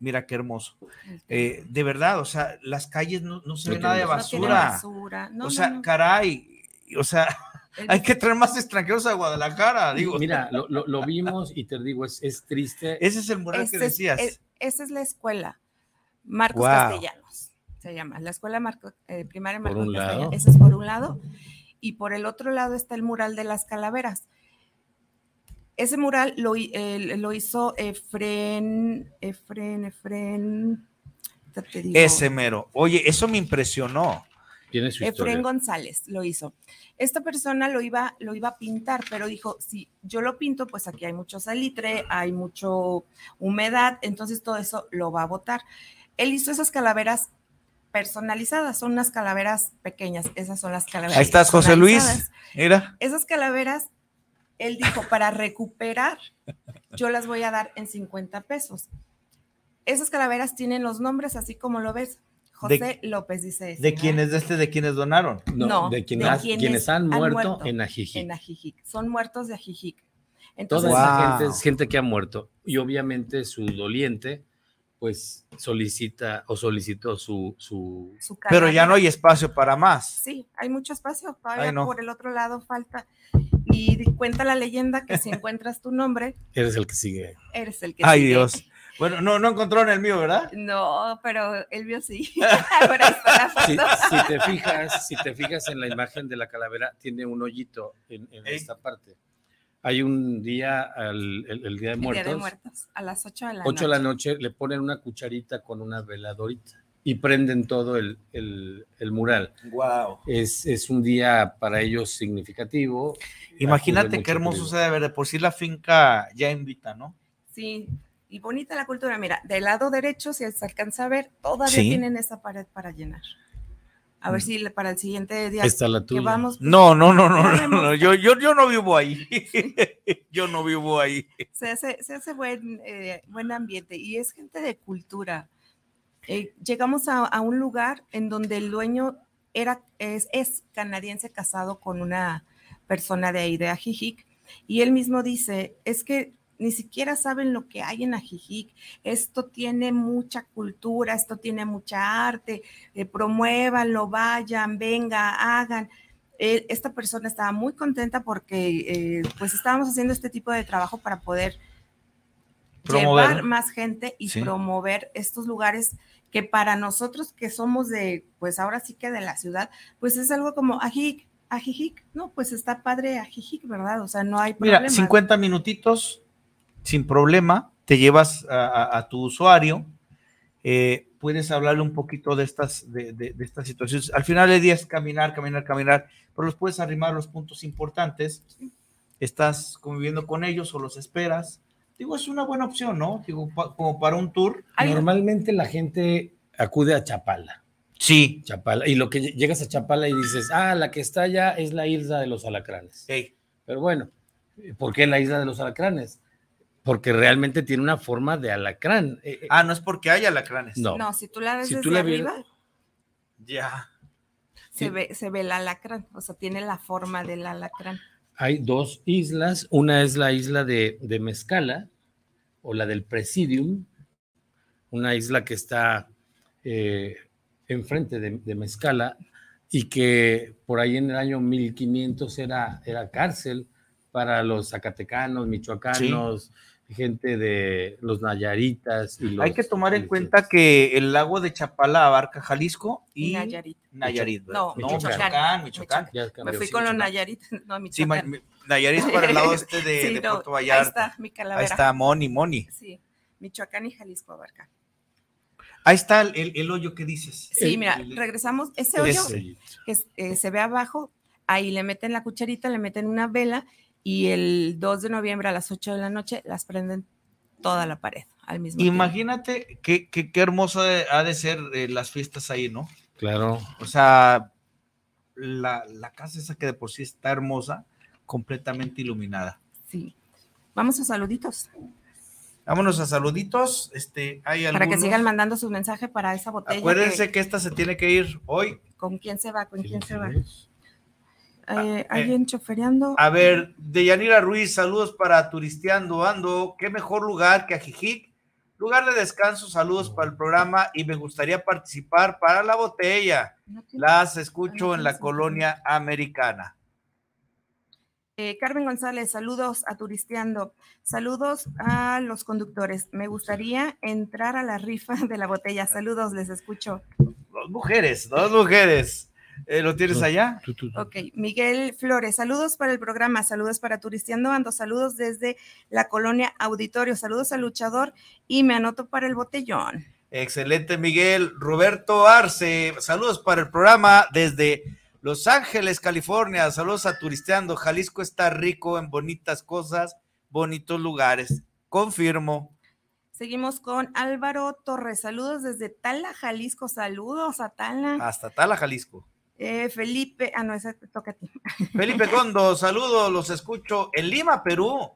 Speaker 4: mira qué hermoso. Eh, de verdad, o sea, las calles no, se ve nada de basura. o sea, caray, o sea, <laughs> hay que traer más extranjeros a Guadalajara, digo.
Speaker 6: Mira, lo, vimos y te digo, es, triste.
Speaker 4: Ese es el mural que decías.
Speaker 5: esa es la escuela, Marcos Castellanos, se llama, la escuela Marco, eh, primaria Marcos Castellanos. Ese es por un lado. Y por el otro lado está el mural de las calaveras. Ese mural lo, lo hizo Efren, Efren, Efren.
Speaker 4: Ese mero. Oye, eso me impresionó.
Speaker 6: Tiene su
Speaker 5: Efren González lo hizo. Esta persona lo iba, lo iba a pintar, pero dijo, si yo lo pinto, pues aquí hay mucho salitre, hay mucho humedad, entonces todo eso lo va a botar. Él hizo esas calaveras personalizadas, son unas calaveras pequeñas, esas son las calaveras.
Speaker 4: Ahí estás, José Luis. Mira.
Speaker 5: Esas calaveras, él dijo, para recuperar, yo las voy a dar en 50 pesos. Esas calaveras tienen los nombres así como lo ves. José López dice. ese,
Speaker 4: ¿De
Speaker 5: ¿no?
Speaker 4: quiénes de este? ¿De quiénes donaron?
Speaker 6: No,
Speaker 5: No,
Speaker 6: de,
Speaker 5: de
Speaker 6: quienes,
Speaker 5: quienes
Speaker 6: quienes han,
Speaker 5: han
Speaker 6: muerto,
Speaker 5: muerto
Speaker 6: en Ajijic.
Speaker 5: En Ajijic. Son muertos de Ajijic.
Speaker 6: Toda
Speaker 5: Entonces,
Speaker 4: Wow.
Speaker 6: esa gente es gente que ha muerto. Y obviamente su doliente, pues solicita o solicitó su, su
Speaker 5: su
Speaker 4: Pero ya no hay espacio para más.
Speaker 5: Sí, hay mucho espacio. Todavía
Speaker 4: Ay, no.
Speaker 5: por el otro lado falta. Y cuenta la leyenda que si <laughs> encuentras tu nombre,
Speaker 6: eres el que sigue.
Speaker 5: eres el que
Speaker 4: Ay,
Speaker 5: sigue.
Speaker 4: Dios. Bueno, no, no encontraron el mío, ¿verdad?
Speaker 5: No, pero él vio sí. <laughs> <laughs>
Speaker 6: Si, te fijas, si te fijas en la imagen de la calavera, tiene un hoyito en, esta parte. Hay un día, al- el, el Día de
Speaker 5: El
Speaker 6: Muertos,
Speaker 5: Día de Muertos, a las 8 de la
Speaker 6: 8 de la
Speaker 5: noche.
Speaker 6: noche, le ponen una cucharita con una veladorita y prenden todo el, el- el mural.
Speaker 4: Wow.
Speaker 6: Es, es un día para ellos significativo.
Speaker 4: Imagínate qué hermoso se debe ver. De por sí la finca ya invita, ¿no?
Speaker 5: Sí, y bonita la cultura. Mira, del lado derecho, si se alcanza a ver, todavía
Speaker 4: Sí.
Speaker 5: tienen esa pared para llenar. A ver
Speaker 4: Mm.
Speaker 5: si para el siguiente día
Speaker 6: está la
Speaker 5: que
Speaker 6: tuya.
Speaker 5: vamos,
Speaker 4: No, no, no, no, no,
Speaker 5: vemos.
Speaker 4: no, Yo, yo, yo no vivo ahí. <laughs> yo no vivo ahí.
Speaker 5: se hace, se hace buen, eh, buen ambiente y es gente de cultura. Eh, llegamos a, a un lugar en donde el dueño era, es, es canadiense casado con una persona de ahí, de Ajijic, y él mismo dice, es que ni siquiera saben lo que hay en Ajijic, esto tiene mucha cultura, esto tiene mucha arte, eh, promuévanlo, vayan, venga, hagan. Eh, esta persona estaba muy contenta porque eh, pues estábamos haciendo este tipo de trabajo para poder
Speaker 4: Promover.
Speaker 5: llevar más gente y
Speaker 4: Sí.
Speaker 5: promover estos lugares que para nosotros que somos de, pues ahora sí que de la ciudad, pues es algo como Ajijic, Ajijic, no, pues está padre Ajijic, ¿verdad? O sea, no hay problema.
Speaker 4: Mira, 50 minutitos sin problema, te llevas a, a- a tu usuario, eh, puedes hablarle un poquito de estas, de, de- de estas situaciones. Al final del día es caminar, caminar, caminar, pero los puedes arrimar a los puntos importantes. Estás conviviendo con ellos o los esperas. Digo, es una buena opción, ¿no? Digo, pa- como para un tour.
Speaker 6: Normalmente la gente acude a Chapala.
Speaker 4: Sí.
Speaker 6: Chapala. Y lo que ll- llegas a Chapala y dices, ah, la que está allá es la isla de los alacranes.
Speaker 4: Ey,
Speaker 6: Pero bueno, ¿por qué la isla de los alacranes? Porque realmente tiene una forma de alacrán. Eh, eh,
Speaker 4: Ah, no es porque haya alacranes.
Speaker 6: no.
Speaker 5: No, si tú la ves
Speaker 6: Si
Speaker 5: desde
Speaker 6: tú la
Speaker 5: arriba,
Speaker 4: Ya.
Speaker 5: se,
Speaker 6: Sí.
Speaker 5: ve, se ve el alacrán, o sea, tiene la forma del alacrán.
Speaker 6: Hay dos islas. Una es la isla de, de Mezcala o la del Presidium, una isla que está eh, enfrente de, de Mezcala y que por ahí en el año 1500 era, era cárcel para los zacatecanos, michoacanos, gente de los nayaritas. Y
Speaker 4: Hay
Speaker 6: los-
Speaker 4: que tomar en cuenta que el lago de Chapala abarca Jalisco y
Speaker 5: Nayarit.
Speaker 4: Nayarit. ¿verdad?
Speaker 5: No,
Speaker 4: no
Speaker 6: Michoacán.
Speaker 4: Michoacán,
Speaker 5: Me fui
Speaker 6: sí,
Speaker 5: con los. Nayarit, <laughs> no,
Speaker 4: Sí,
Speaker 5: Michoacán.
Speaker 4: mi- Nayarit para el lado este de, <laughs>
Speaker 5: Sí,
Speaker 4: de
Speaker 5: no,
Speaker 4: Puerto
Speaker 5: Ahí
Speaker 4: Vallarta.
Speaker 5: está mi
Speaker 4: Ahí
Speaker 5: calavera.
Speaker 4: está Moni, Moni.
Speaker 5: Sí, Michoacán y Jalisco abarca.
Speaker 4: Ahí está el, el- el hoyo que dices.
Speaker 5: Sí,
Speaker 6: El-
Speaker 5: mira,
Speaker 6: el-
Speaker 5: regresamos. Ese hoyo
Speaker 4: ese.
Speaker 5: que es- eh, se ve abajo, ahí le meten la cucharita, le meten una vela y el 2 de noviembre a las 8 de la noche las prenden toda la pared al mismo tiempo.
Speaker 4: Imagínate qué, qué, qué hermoso ha de ser eh, las fiestas ahí, ¿no?
Speaker 6: Claro.
Speaker 4: O sea, la, la casa esa que de por sí está hermosa, completamente iluminada.
Speaker 5: Sí. Vamos a saluditos
Speaker 4: Vámonos a saluditos. Este, hay
Speaker 5: para que sigan mandando su mensaje para esa botella.
Speaker 4: Acuérdense
Speaker 5: que-
Speaker 4: que esta se tiene que ir hoy.
Speaker 5: ¿Con quién se va? ¿Con quién se va?
Speaker 6: Sí.
Speaker 5: Eh, ¿Alguien chofereando?
Speaker 4: A ver, Deyanira Ruiz, saludos para Turisteando Ando. Qué mejor lugar que Ajijic. Lugar de descanso, saludos para el programa y me gustaría participar para la botella.
Speaker 5: No
Speaker 4: Las escucho en la colonia americana.
Speaker 5: Eh, Carmen González, saludos a Turisteando. Saludos a los conductores. Me gustaría entrar a la rifa de la botella. Saludos, les escucho.
Speaker 4: Dos mujeres, dos mujeres. Eh, ¿Lo tienes allá?
Speaker 5: Ok, Miguel Flores, saludos para el programa, saludos para Turisteando Ando, saludos desde la colonia Auditorio, saludos al luchador y me anoto para el botellón.
Speaker 4: Excelente, Miguel. Roberto Arce, saludos para el programa desde Los Ángeles, California. Saludos a Turisteando. Jalisco está rico en bonitas cosas, bonitos lugares. Confirmo.
Speaker 5: Seguimos con Álvaro Torres. Saludos desde Tala, Jalisco. Saludos a Tala.
Speaker 4: Hasta Tala, Jalisco.
Speaker 5: Eh, Felipe, ah, no, ese toca a ti. <laughs>
Speaker 4: Felipe Condo, saludos, los escucho en Lima, Perú.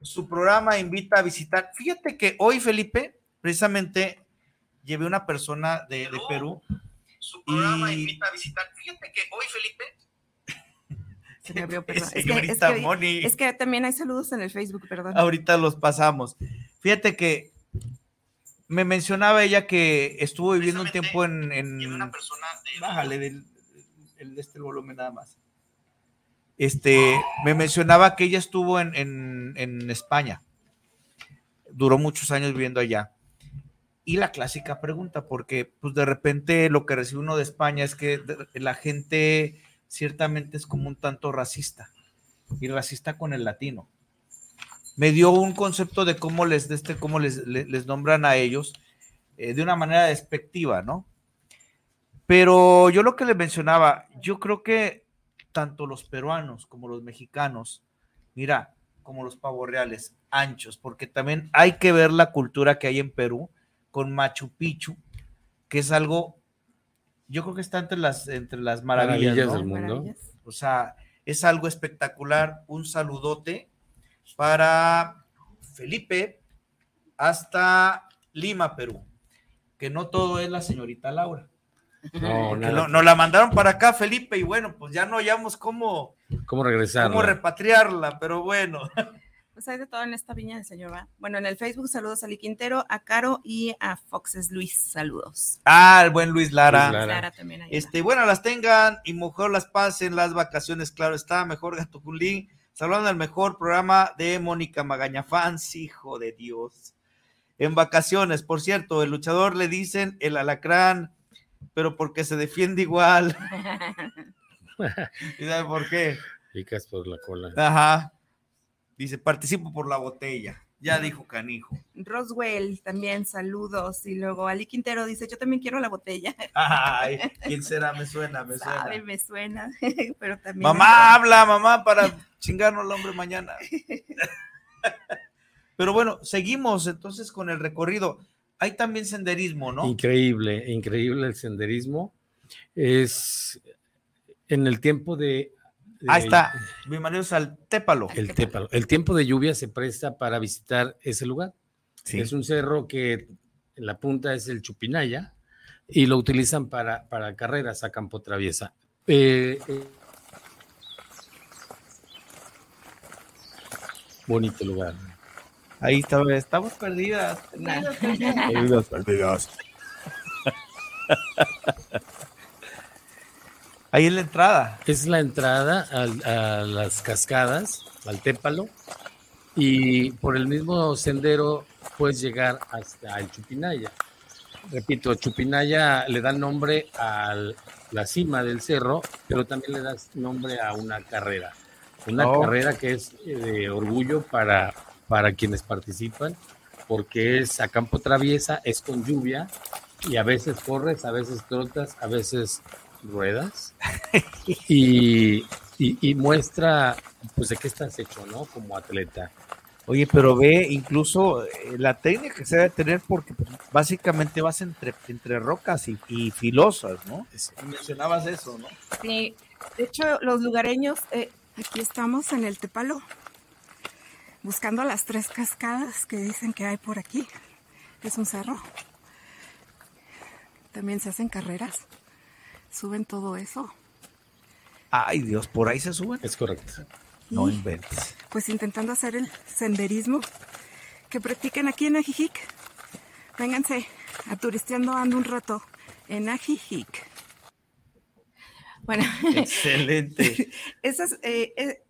Speaker 4: Su programa invita a visitar. Fíjate que hoy, Felipe, precisamente llevé una persona de, de Perú. Su programa invita a visitar. Fíjate que hoy, Felipe,
Speaker 5: Se me abrió, perdón. <laughs> Es que, es que también hay saludos en el Facebook, perdón.
Speaker 4: Ahorita los pasamos. Fíjate que me mencionaba ella que estuvo viviendo un tiempo en. en bájale del, el, este volumen nada más. Este, me mencionaba que ella estuvo en, en, España. Duró muchos años viviendo allá. Y la clásica pregunta, porque pues de repente lo que recibe uno de España es que la gente ciertamente es como un tanto racista y racista con el latino. Me dio un concepto de cómo les, de este, cómo les, le- les nombran a ellos eh, de una manera despectiva, ¿no? Pero yo lo que le mencionaba, yo creo que tanto los peruanos como los mexicanos, mira, como los pavorreales, anchos, porque también hay que ver la cultura que hay en Perú con Machu Picchu, que es algo, yo creo que está entre las, entre las maravillas,
Speaker 6: Maravillas
Speaker 4: ¿no?
Speaker 6: del mundo.
Speaker 5: Maravillas.
Speaker 4: O sea, es algo espectacular. Un saludote para Felipe hasta Lima, Perú. Que no todo es la señorita Laura.
Speaker 6: No,
Speaker 4: no- nos la mandaron para acá, Felipe, y bueno, pues ya no hallamos cómo,
Speaker 6: ¿Cómo regresar?
Speaker 4: cómo repatriarla, pero bueno.
Speaker 5: Pues hay de todo en esta viña del señor, ¿va? Bueno, en el Facebook saludos a Li Quintero, a Caro y a Foxes Luis. Saludos.
Speaker 4: Ah, el buen Luis Lara.
Speaker 6: Luis Lara.
Speaker 5: Lara también ahí.
Speaker 4: Este, bueno, las tengan y mejor las pasen las vacaciones, claro está, mejor Gato Culín. Saludando al mejor programa de Mónica Magaña Fans, hijo de Dios. En vacaciones, por cierto, el luchador le dicen el alacrán, pero porque se defiende igual. <laughs> <laughs> ¿Y sabe por qué?
Speaker 6: Picas por la cola.
Speaker 4: Ajá. Dice, participo por la botella. Ya dijo Canijo.
Speaker 5: Roswell también, saludos. Y luego Ali Quintero dice, yo también quiero la botella.
Speaker 4: Ay, ¿quién <laughs> será? Me suena, me suena.
Speaker 5: Sabe, me suena, pero también.
Speaker 4: Mamá, habla, mamá, para chingarnos al hombre mañana. Pero bueno, seguimos entonces con el recorrido. Hay también senderismo, ¿no?
Speaker 6: Increíble, increíble el senderismo. Es en el tiempo de. de-
Speaker 4: Ahí está. Bienvenidos al Tépalo.
Speaker 6: El Tépalo. El tiempo de lluvia se presta para visitar ese lugar.
Speaker 4: Sí.
Speaker 6: Es un cerro que en la punta es el Chupinaya y lo utilizan para, para carreras a campo traviesa. Eh, eh, bonito lugar.
Speaker 4: Ahí está, estamos perdidas. Perdidas. Ahí es la entrada.
Speaker 6: Es la entrada al- a, las cascadas, al Tépalo, y por el mismo sendero puedes llegar hasta el Chupinaya. Repito, Chupinaya le da nombre a la cima del cerro, pero también le da nombre a una carrera. Una
Speaker 4: Oh.
Speaker 6: carrera que es eh, de orgullo para, para quienes participan, porque es a campo traviesa, es con lluvia, y a veces corres, a veces trotas, a veces ruedas <laughs> y, y- y muestra pues de qué estás hecho, ¿no? Como atleta.
Speaker 4: Oye, pero ve incluso eh, la técnica que se debe tener porque pues, básicamente vas entre, entre rocas y, y filosas, ¿no? Mencionabas eso, ¿no?
Speaker 5: Sí, de hecho, los lugareños, eh, aquí estamos en el Tepalo, buscando las tres cascadas que dicen que hay por aquí. Es un cerro. También se hacen carreras, suben todo eso.
Speaker 4: Ay, Dios, por ahí se suben.
Speaker 6: Es correcto.
Speaker 4: No inventes.
Speaker 5: pues intentando hacer el senderismo que practican aquí en Ajijic. Vénganse a turisteando ando un rato en Ajijic. Bueno,
Speaker 4: Excelente. <laughs>
Speaker 5: esas, eh, eh,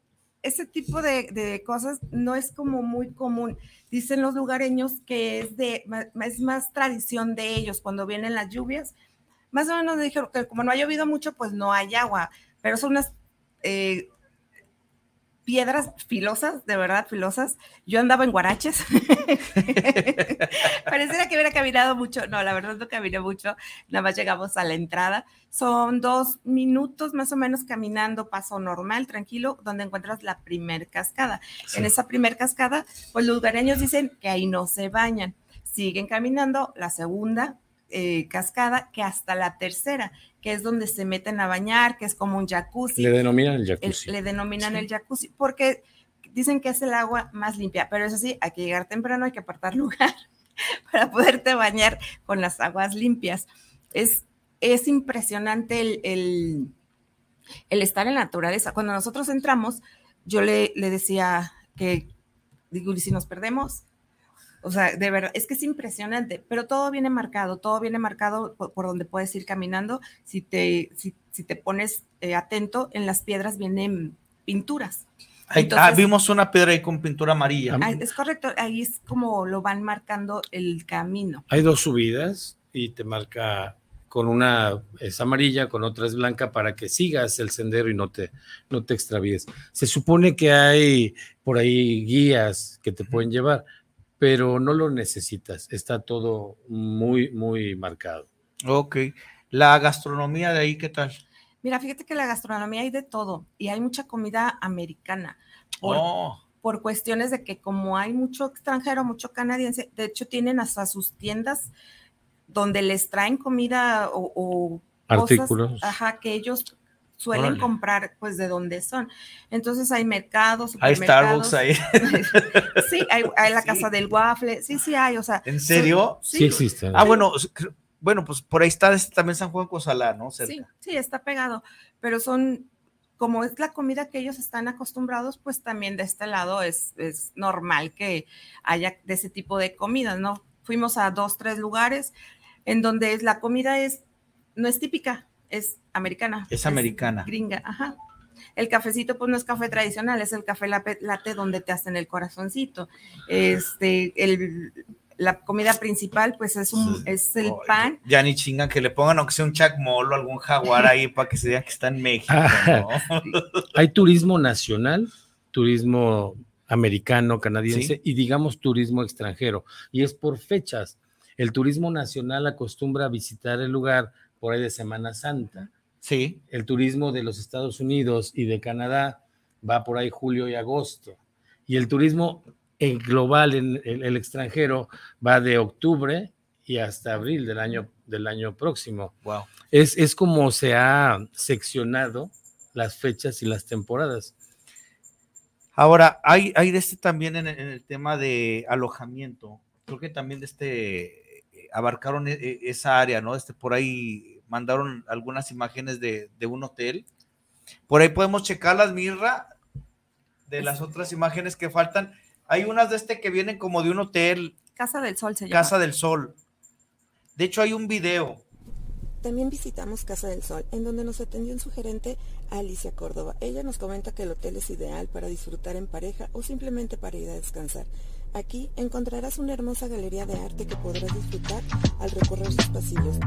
Speaker 5: ese tipo de, de cosas no es como muy común. Dicen los lugareños que es, de, es más tradición de ellos cuando vienen las lluvias. Más o menos dijeron que como no ha llovido mucho, pues no hay agua, pero son unas eh, piedras filosas, de verdad filosas. Yo andaba en guaraches. <laughs> Pareciera que hubiera caminado mucho. No, la verdad no caminé mucho. Nada más llegamos a la entrada. Son dos minutos más o menos caminando, paso normal, tranquilo, donde encuentras la primer cascada. En esa primer cascada, pues los lugareños dicen que ahí no se bañan. siguen caminando, la segunda eh, cascada, que hasta la tercera, que es donde se meten a bañar, que es como un jacuzzi.
Speaker 6: Le denominan el
Speaker 5: El-
Speaker 6: jacuzzi.
Speaker 5: le denominan el jacuzzi, porque dicen que es el agua más limpia, pero eso sí, hay que llegar temprano, hay que apartar <laughs> lugar para poderte bañar con las aguas limpias. Es, es impresionante el, el, el estar en la naturaleza. Cuando nosotros entramos, yo le, le decía que, digo, ¿y si nos perdemos? O sea, de verdad, es que es impresionante, pero todo viene marcado, todo viene marcado por, por donde puedes ir caminando. Si te, si, si te pones eh, atento, en las piedras vienen pinturas.
Speaker 4: Ahí-
Speaker 5: Entonces-
Speaker 4: ah, vimos una piedra ahí con pintura amarilla.
Speaker 5: Ah, es correcto, ahí es como lo van marcando el camino.
Speaker 6: Hay dos subidas y te marca con una es amarilla, con otra es blanca para que sigas el sendero y no te, no te extravíes. Se supone que hay por ahí guías que te pueden llevar, pero no lo necesitas. Está todo muy, muy marcado.
Speaker 4: Ok. La gastronomía de ahí, ¿qué tal?
Speaker 5: Mira, fíjate que la gastronomía hay de todo y hay mucha comida americana. Por,
Speaker 4: Oh,
Speaker 5: por cuestiones de que como hay mucho extranjero, mucho canadiense, de hecho tienen hasta sus tiendas donde les traen comida o, o cosas,
Speaker 6: Artículos.
Speaker 5: ajá, que ellos suelen
Speaker 4: Órale.
Speaker 5: comprar pues de donde son. Entonces hay mercados,
Speaker 4: hay
Speaker 5: supermercados.
Speaker 4: Starbucks ahí. <laughs>
Speaker 5: sí, hay, hay la
Speaker 4: Sí.
Speaker 5: casa del waffle, sí, sí hay, o sea.
Speaker 4: ¿En serio?
Speaker 5: Sí,
Speaker 6: Sí existe.
Speaker 4: Ah, bueno, bueno, pues por ahí está este también San Juan Cosalá, ¿no? Cerca.
Speaker 5: Sí, sí, está pegado, pero son, como es la comida que ellos están acostumbrados, pues también de este lado es, es normal que haya de ese tipo de comidas, ¿no? Fuimos a dos, tres lugares en donde es, la comida es, no es típica, es americana.
Speaker 4: Es americana.
Speaker 5: Gringa, ajá. El cafecito, pues no es café tradicional, es el café latte donde te hacen el corazoncito. Este, el, la comida principal, pues es un, es el pan.
Speaker 4: Ya ni chingan que le pongan aunque sea un chacmol o algún jaguar ahí para que se diga que está en México, ¿no? <laughs>
Speaker 6: Hay turismo nacional, turismo americano, canadiense
Speaker 4: Sí.
Speaker 6: y digamos turismo extranjero. Y es por fechas. El turismo nacional acostumbra a visitar el lugar por ahí de Semana Santa.
Speaker 4: Sí.
Speaker 6: El turismo de los Estados Unidos y de Canadá va por ahí julio y agosto. Y el turismo en global, en el, el extranjero, va de octubre y hasta abril del año, del año próximo.
Speaker 4: Wow.
Speaker 6: Es, es como se ha seccionado las fechas y las temporadas.
Speaker 4: Ahora, hay, hay de este también en, el- en el tema de alojamiento. Creo que también de este eh, abarcaron e- e- esa área, ¿no? Este por ahí mandaron algunas imágenes de, de un hotel. Por ahí podemos checar las mirra de las otras imágenes que faltan. Hay unas de este que vienen como de un hotel,
Speaker 5: Casa del Sol se llama.
Speaker 4: Casa del Sol. De hecho, hay un video.
Speaker 3: También visitamos Casa del Sol, en donde nos atendió un sugerente Alicia Córdoba. Ella nos comenta que el hotel es ideal para disfrutar en pareja o simplemente para ir a descansar. Aquí encontrarás una hermosa galería de arte que podrás disfrutar al recorrer sus pasillos.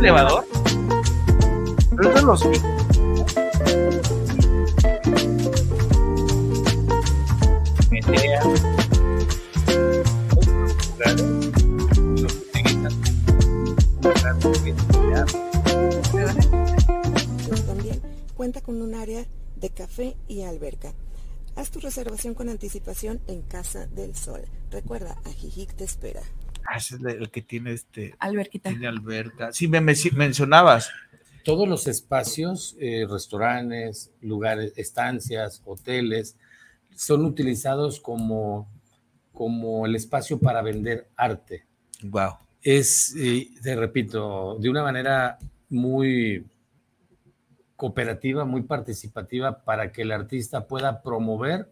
Speaker 4: elevador. Pero los
Speaker 3: cuenta con un área de café y alberca. Haz tu reservación con anticipación en Casa del Sol. Recuerda, Ajijic te espera.
Speaker 4: Ah, ese es el que tiene este.
Speaker 5: Alberquita.
Speaker 4: Tiene alberca. Sí, me, mencionabas.
Speaker 6: Todos los espacios, eh, restaurantes, lugares, estancias, hoteles, son utilizados como, como el espacio para vender arte.
Speaker 4: Wow.
Speaker 6: es, eh, te repito, de una manera muy cooperativa, muy participativa para que el artista pueda promover,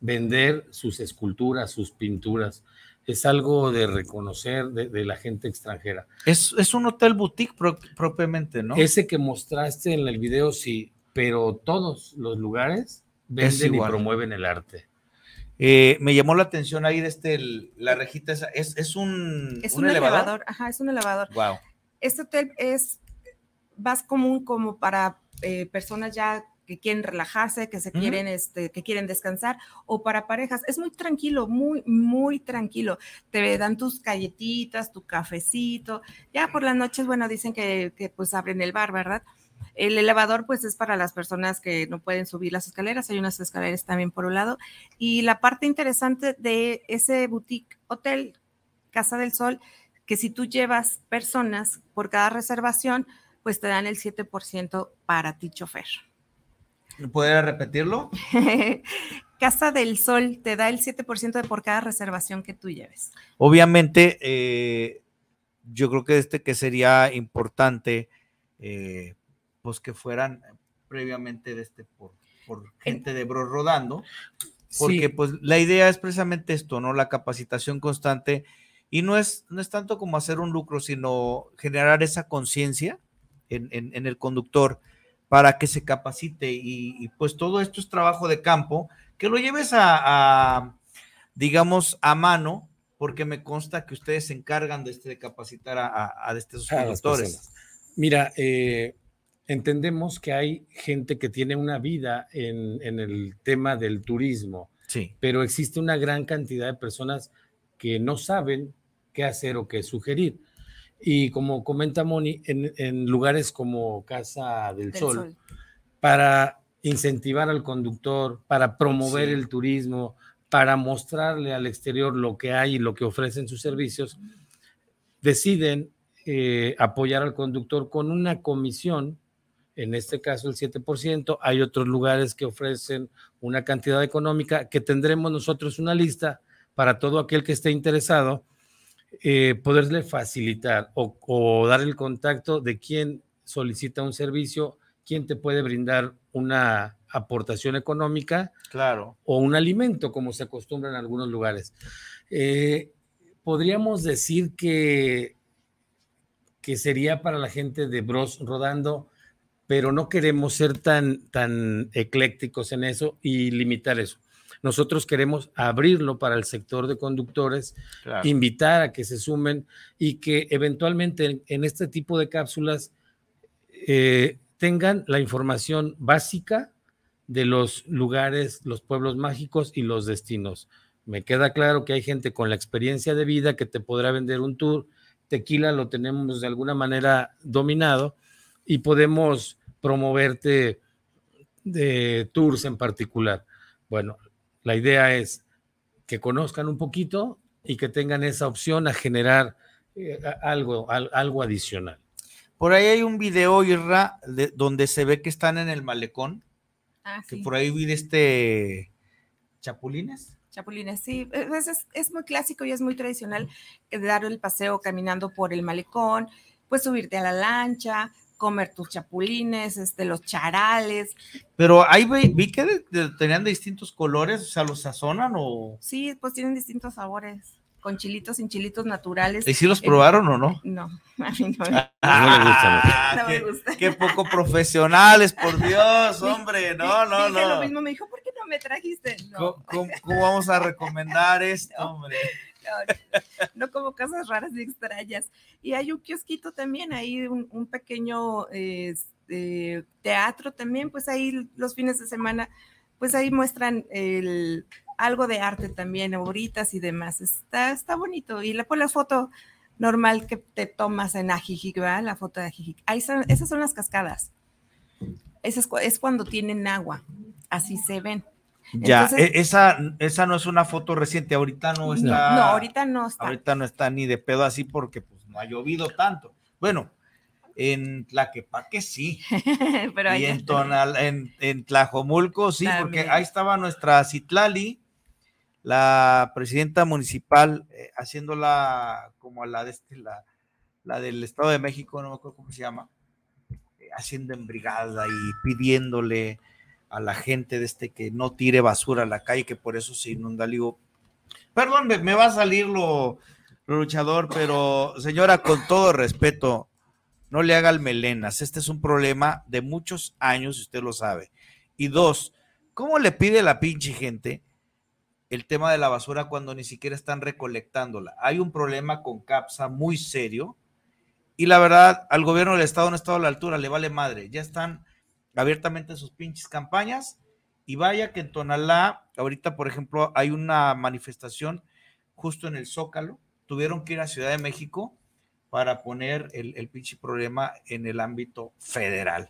Speaker 6: vender sus esculturas, sus pinturas. Es algo de reconocer de, de la gente extranjera.
Speaker 4: Es, es un hotel boutique pro- propiamente, ¿no?
Speaker 6: Ese que mostraste en el video, sí, pero todos los lugares venden y promueven el arte.
Speaker 4: Eh, me llamó la atención ahí de este, el- la rejita esa. Es, es un,
Speaker 5: Es un, elevador? ajá, es un elevador.
Speaker 4: Wow.
Speaker 5: Este hotel es más común como para eh, personas ya que quieren relajarse, que se quieren, este, que quieren descansar, o para parejas. Es muy tranquilo, muy, muy tranquilo. Te dan tus galletitas, tu cafecito. Ya por las noches, bueno, dicen que, que pues abren el bar, ¿verdad? El elevador, pues, es para las personas que no pueden subir las escaleras. Hay unas escaleras también por un lado. Y la parte interesante de ese boutique hotel, Casa del Sol, que si tú llevas personas por cada reservación, pues te dan el 7% para ti, chofer.
Speaker 4: ¿Puede repetirlo? <laughs>
Speaker 5: Casa del Sol te da el 7% de por cada reservación que tú lleves.
Speaker 4: Obviamente, eh, yo creo que este que sería importante, eh, pues que fueran previamente de este por, por gente de Bros rodando, porque pues la idea es precisamente esto, ¿no? La capacitación constante y no es, no es tanto como hacer un lucro, sino generar esa conciencia en, en el conductor para que se capacite y, pues todo esto es trabajo de campo, que lo lleves a, digamos, a mano, porque me consta que ustedes se encargan de, este, capacitar a, a, estos conductores.
Speaker 6: Mira, eh, entendemos que hay gente que tiene una vida en, en, el tema del turismo,
Speaker 4: sí.
Speaker 6: pero existe una gran cantidad de personas que no saben qué hacer o qué sugerir. Y como comenta Moni, en, lugares como Casa del, Sol, para incentivar al conductor, para promover el turismo, para mostrarle al exterior lo que hay y lo que ofrecen sus servicios, deciden eh, apoyar al conductor con una comisión, en este caso el 7%. Hay otros lugares que ofrecen una cantidad económica que tendremos nosotros una lista para todo aquel que esté interesado eh, poderle facilitar o, dar el contacto de quien solicita un servicio, quién te puede brindar una aportación económica
Speaker 4: claro.
Speaker 6: o un alimento, como se acostumbra en algunos lugares. Eh, podríamos decir que, que sería para la gente de Bros rodando, pero no queremos ser tan, tan eclécticos en eso y limitar eso. Nosotros queremos abrirlo para el sector de conductores, invitar a que se sumen y que eventualmente en, este tipo de cápsulas eh, tengan la información básica de los lugares, los pueblos mágicos y los destinos. Me queda claro que hay gente con la experiencia de vida que te podrá vender un tour. Tequila lo tenemos de alguna manera dominado y podemos promoverte de tours en particular. Bueno, la idea es que conozcan un poquito y que tengan esa opción a generar eh, algo, algo adicional.
Speaker 4: Por ahí hay un video, Irra, de, donde se ve que están en el malecón.
Speaker 5: Ah,
Speaker 4: que por ahí vi este chapulines.
Speaker 5: Chapulines, sí, es, es, muy clásico y es muy tradicional dar el paseo caminando por el malecón, pues subirte a la lancha, comer tus chapulines, este, los charales.
Speaker 4: Pero ahí vi, que tenían de distintos colores, o sea, ¿los sazonan o...?
Speaker 5: Sí, pues tienen distintos sabores, con chilitos, sin chilitos naturales.
Speaker 4: ¿Y si los probaron o no?
Speaker 5: No, <laughs> a mí no,
Speaker 4: ah, no, me gusta. Qué, poco profesionales, por Dios, hombre, no, no, no.
Speaker 5: lo mismo, me dijo, ¿por qué no me trajiste?
Speaker 4: ¿Cómo, vamos a recomendar <laughs> esto, hombre?
Speaker 5: No, como cosas raras y extrañas. Y hay un kiosquito también, ahí un, pequeño este, teatro también, pues ahí los fines de semana, pues ahí muestran algo de arte también, oboritas y demás. Está, está bonito. Y la, pues, la foto normal que te tomas en Ajijic, ¿verdad? La foto de Ajijic. Ahí son, esas son las cascadas. Es cuando tienen agua. Así se ven.
Speaker 4: Ya, e, esa, esa no es una foto reciente, ahorita no está.
Speaker 5: No, ahorita no está.
Speaker 4: Ahorita no está ni de pedo así porque pues no ha llovido tanto. Bueno, en Tlaquepaque sí. <laughs>
Speaker 5: Pero
Speaker 4: y en, Tonal, en, en, Tlajomulco sí, porque ahí estaba nuestra Citlali, la presidenta municipal, eh, haciéndola como la de este, la, la del Estado de México, no me acuerdo cómo se llama, eh, haciendo en brigada y pidiéndole a la gente de este que no tire basura a la calle, que por eso se inunda. Le digo, perdón, me, va a salir lo, luchador, pero señora, con todo respeto, no le haga el melenas. Este es un problema de muchos años, usted lo sabe. Y dos, ¿cómo le pide la pinche gente el tema de la basura cuando ni siquiera están recolectándola? Hay un problema con CAPSA muy serio y la verdad, al gobierno del estado no ha estado a la altura, le vale madre. Ya están abiertamente sus pinches campañas. Y vaya que en Tonalá, ahorita, por ejemplo, hay una manifestación justo en el Zócalo. Tuvieron que ir a Ciudad de México para poner el, pinche problema en el ámbito federal.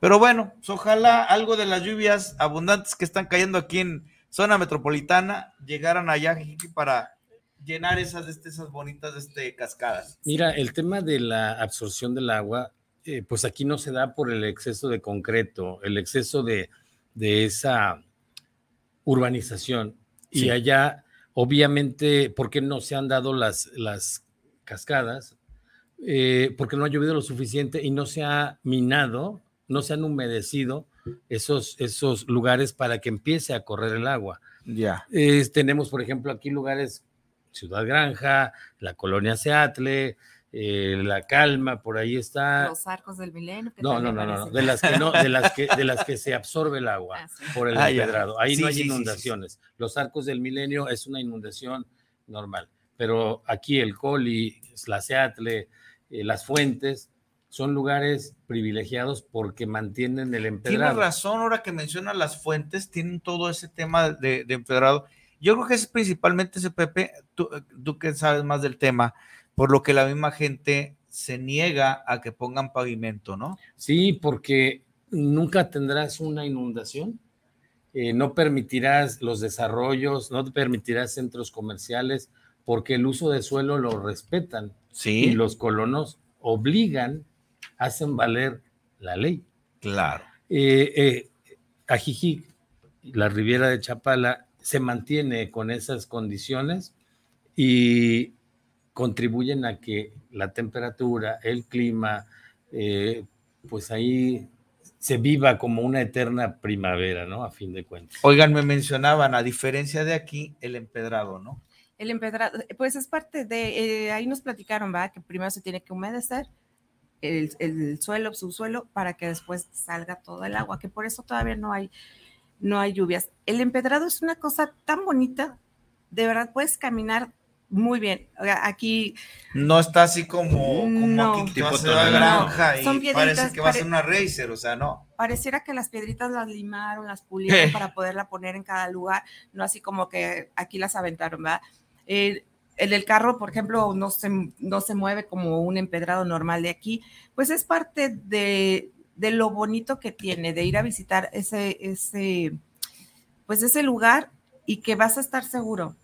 Speaker 4: Pero bueno, pues ojalá algo de las lluvias abundantes que están cayendo aquí en zona metropolitana llegaran allá para llenar esas, esas bonitas este, cascadas.
Speaker 6: Mira, el tema de la absorción del agua, eh, pues aquí no se da por el exceso de concreto, el exceso de, de esa urbanización. Y allá, obviamente, ¿por qué no se han dado las, las cascadas? Eh, porque no ha llovido lo suficiente y no se ha minado, no se han humedecido esos, esos lugares para que empiece a correr el agua.
Speaker 4: Ya.
Speaker 6: tenemos, por ejemplo, aquí lugares, Ciudad Granja, la colonia Seatle, eh, la calma, por ahí está.
Speaker 5: Los arcos del milenio.
Speaker 6: No, no, no, no, de las que <laughs> no, de las que, de las que se absorbe el agua ah, por el ah, empedrado. Ahí no hay inundaciones. Los arcos del milenio es una inundación normal, pero aquí el Coli, la Seatle, eh, las fuentes, son lugares privilegiados porque mantienen el empedrado.
Speaker 4: Tienes razón, ahora que menciona las fuentes, tienen todo ese tema de, empedrado. Yo creo que es principalmente ese, Pepe, tú, tú, que sabes más del tema, por lo que la misma gente se niega a que pongan pavimento, ¿no?
Speaker 6: Sí, porque nunca tendrás una inundación, eh, no permitirás los desarrollos, no permitirás centros comerciales, porque el uso de suelo lo respetan.
Speaker 4: Sí.
Speaker 6: Y los colonos obligan hacen valer la ley.
Speaker 4: Claro.
Speaker 6: Eh, eh, Ajijic, la Riviera de Chapala, se mantiene con esas condiciones y contribuyen a que la temperatura, el clima, eh, pues ahí se viva como una eterna primavera, ¿no? A fin de cuentas.
Speaker 4: Oigan, me mencionaban, a diferencia de aquí, el empedrado, ¿no?
Speaker 5: El empedrado, pues es parte de, ahí nos platicaron, ¿va? Que primero se tiene que humedecer, el, el, suelo, subsuelo, para que después salga todo el agua, que por eso todavía no hay, no hay lluvias. El empedrado es una cosa tan bonita, de verdad puedes caminar muy bien. Aquí.
Speaker 4: No está así como, como aquí que vas a la granja y parece que va a ser una racer, o sea, no.
Speaker 5: Pareciera que las piedritas las limaron, las pulieron <laughs> para poderla poner en cada lugar, no así como que aquí las aventaron, ¿verdad? Eh, el del carro, por ejemplo, no se, no se mueve como un empedrado normal de aquí, pues es parte de, lo bonito que tiene, de ir a visitar ese, ese, pues ese lugar y que vas a estar seguro.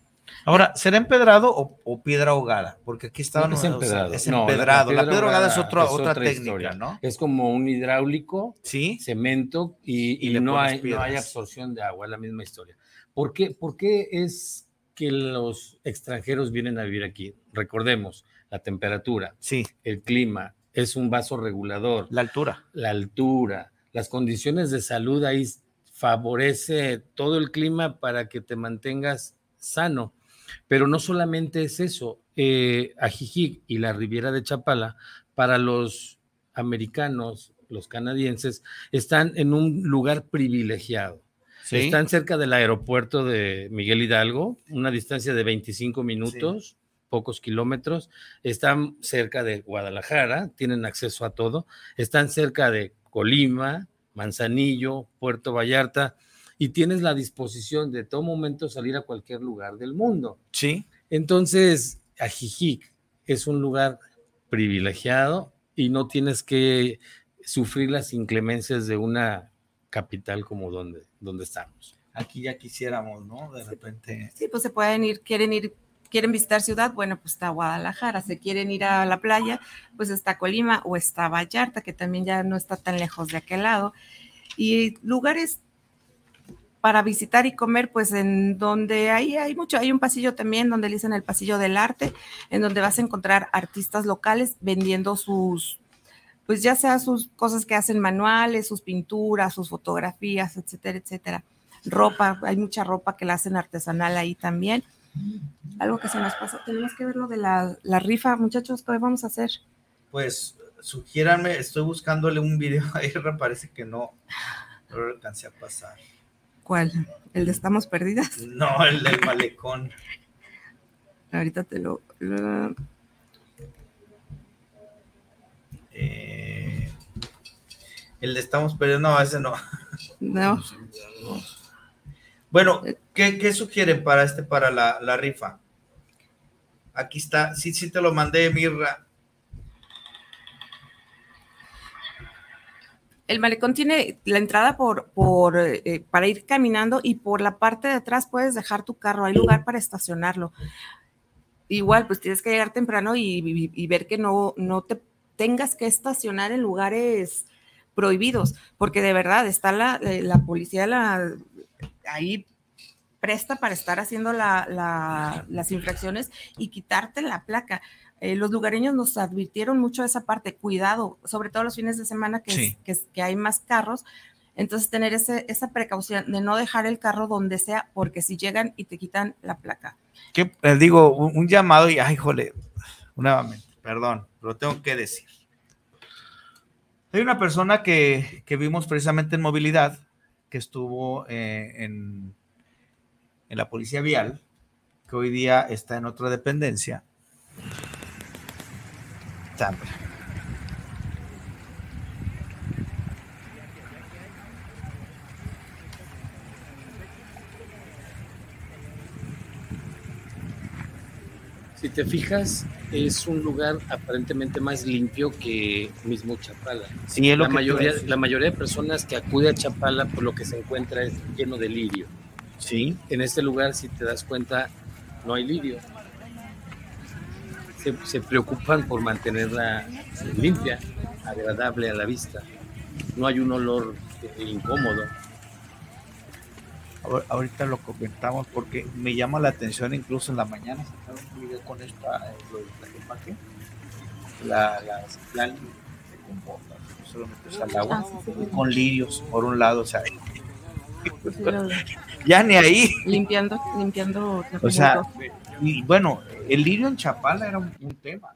Speaker 4: Ahora, ¿será empedrado o, piedra ahogada? Porque aquí está
Speaker 6: es empedrado.
Speaker 4: es empedrado. la, piedra ahogada es, otra, otra, técnica, ¿no?
Speaker 6: Es como un hidráulico,
Speaker 4: ¿Sí?
Speaker 6: cemento y, y, no, hay, no, hay, absorción de agua, es la misma historia. ¿Por qué, ¿Por qué es que los extranjeros vienen a vivir aquí. Recordemos, la temperatura,
Speaker 4: sí.
Speaker 6: el clima, es un vaso regulador.
Speaker 4: La altura.
Speaker 6: La altura, las condiciones de salud ahí favorece todo el clima para que te mantengas sano. Pero no solamente es eso, eh, Ajijic y la Riviera de Chapala, para los americanos, los canadienses, están en un lugar privilegiado. Están cerca del aeropuerto de Miguel Hidalgo, una distancia de 25 minutos, pocos kilómetros. Están cerca de Guadalajara, tienen acceso a todo. Están cerca de Colima, Manzanillo, Puerto Vallarta y tienes la disposición de todo momento salir a cualquier lugar del mundo.
Speaker 4: Sí.
Speaker 6: Entonces, Ajijic es un lugar privilegiado y no tienes que sufrir las inclemencias de una capital como donde, donde estamos.
Speaker 4: Aquí ya quisiéramos, ¿no? De repente.
Speaker 5: Sí, pues se pueden ir, quieren ir, quieren visitar ciudad, bueno, pues está Guadalajara, se quieren ir a la playa, pues está Colima o está Vallarta, que también ya no está tan lejos de aquel lado. Y lugares para visitar y comer, pues en donde hay, hay mucho, hay un pasillo también donde le dicen el pasillo del arte, en donde vas a encontrar artistas locales vendiendo sus, pues ya sea sus cosas que hacen manuales, sus pinturas, sus fotografías, etcétera, etcétera. Ropa, hay mucha ropa que la hacen artesanal ahí también. Algo que se nos pasa, tenemos que ver lo de la, rifa, muchachos, ¿qué vamos a hacer?
Speaker 4: Pues sugiéranme, estoy buscándole un video <laughs> ahí, parece que no, no lo alcancé a pasar.
Speaker 5: ¿Cuál? ¿El de Estamos Perdidas?
Speaker 4: No, el del malecón. <laughs>
Speaker 5: Ahorita te lo...
Speaker 4: Eh, El de estamos perdiendo, no, ese no.
Speaker 5: No. <laughs>
Speaker 4: Bueno, ¿qué, qué sugieren para este, para la, la rifa? Aquí está, sí, sí te lo mandé, Mirra.
Speaker 5: El malecón tiene la entrada por, eh, para ir caminando y por la parte de atrás puedes dejar tu carro, hay lugar para estacionarlo. Igual, pues tienes que llegar temprano y, ver que no, no te tengas que estacionar en lugares prohibidos, porque de verdad está la, eh, la policía ahí presta para estar haciendo la- la- las infracciones y quitarte la placa. Eh, los lugareños nos advirtieron mucho de esa parte, cuidado, sobre todo los fines de semana que,
Speaker 4: Sí.
Speaker 5: que, es- que hay más carros. Entonces, tener ese- esa precaución de no dejar el carro donde sea, porque si llegan y te quitan la placa.
Speaker 4: ¿Qué, les digo, un, un llamado y, ay, jole, nuevamente, perdón, lo tengo que decir. Hay una persona que, que vimos precisamente en movilidad, que estuvo eh, en, en la policía vial, que hoy día está en otra dependencia.
Speaker 6: Si te fijas, es un lugar aparentemente más limpio que mismo Chapala.
Speaker 4: Sí, es lo
Speaker 6: La
Speaker 4: que
Speaker 6: mayoría, la mayoría de personas que acude a Chapala, por lo que se encuentra es lleno de lirio.
Speaker 4: Sí,
Speaker 6: En este lugar, si te das cuenta, no hay lirio. Se, se preocupan por mantenerla limpia, agradable a la vista. No hay un olor eh, incómodo.
Speaker 4: Ahor- ahorita lo comentamos porque me llama la atención incluso en la mañana sacaron un video con esta eh, la la la- se comporta se lo metes al agua
Speaker 5: Ah, sí, sí.
Speaker 4: con lirios por un lado o sea <laughs> ya ni ahí
Speaker 5: limpiando, limpiando.
Speaker 4: o sea y bueno el lirio en Chapala era un, un tema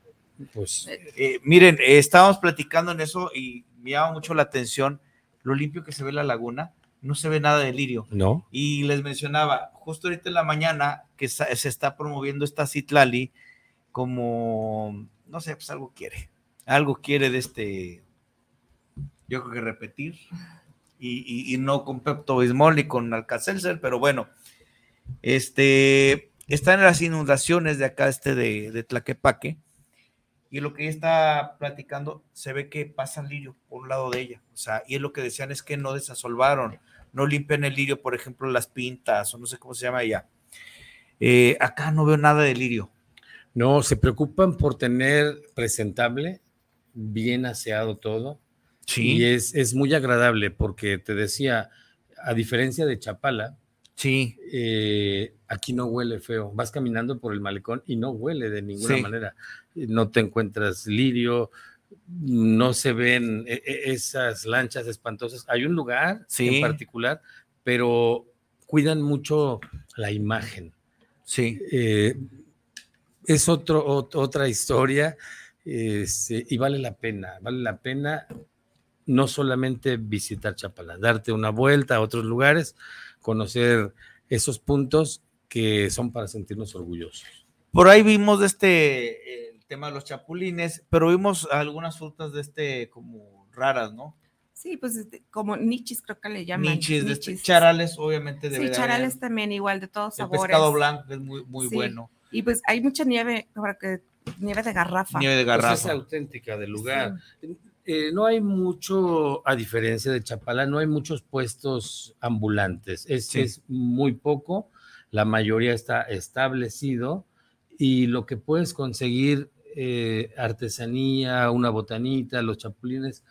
Speaker 6: Pues
Speaker 4: Eh, miren eh, estábamos platicando en eso y me llama mucho la atención lo limpio que se ve la laguna no se ve nada de lirio
Speaker 6: no.
Speaker 4: Y les mencionaba, justo ahorita en la mañana, que se está promoviendo esta Citlali como, no sé, pues algo quiere. Algo quiere de este, yo creo que repetir. Y, y- y no con Pepto Bismol ni con Alcacelser, pero bueno, este, están las inundaciones de acá, este de, de Tlaquepaque. Y lo que ella está platicando, se ve que pasa el lirio por un lado de ella. O sea, y es lo que decían es que no desasolvaron, no limpian el lirio, por ejemplo, las pintas, o no sé cómo se llama allá. Eh, acá no veo nada de lirio.
Speaker 6: No, se preocupan por tener presentable, bien aseado todo. Y es, es muy agradable porque te decía, a diferencia de Chapala,
Speaker 4: Sí,
Speaker 6: eh, aquí no huele feo. Vas caminando por el malecón y no huele de ninguna
Speaker 4: Sí.
Speaker 6: manera. No te encuentras lirio, no se ven e- e- esas lanchas espantosas. Hay un lugar
Speaker 4: Sí.
Speaker 6: en particular, pero cuidan mucho la imagen.
Speaker 4: sí.
Speaker 6: Eh, es otro, ot- otra historia este, y vale la pena, vale la pena no solamente visitar Chapala, darte una vuelta a otros lugares, conocer esos puntos que son para sentirnos orgullosos.
Speaker 4: Por ahí vimos de este, el tema de los chapulines, pero vimos algunas frutas de este como raras, ¿no?
Speaker 5: Sí, pues este, como nichis creo que le llaman.
Speaker 4: Nichis, de este,
Speaker 5: nichis.
Speaker 4: charales, obviamente debe
Speaker 5: Sí,
Speaker 4: de
Speaker 5: charales
Speaker 4: haber.
Speaker 5: también igual de todos
Speaker 4: El
Speaker 5: sabores.
Speaker 4: pescado blanco es muy, muy
Speaker 5: Sí.
Speaker 4: bueno.
Speaker 5: Y pues hay mucha nieve, nieve de garrafa.
Speaker 4: Nieve de
Speaker 6: Pues es
Speaker 4: garrafa.
Speaker 6: auténtica del lugar. Eh, no hay mucho, a diferencia de Chapala, no hay muchos puestos ambulantes. Es,
Speaker 4: Sí.
Speaker 6: es muy poco. La mayoría está establecido y lo que puedes conseguir, eh, artesanía, una botanita, los chapulines,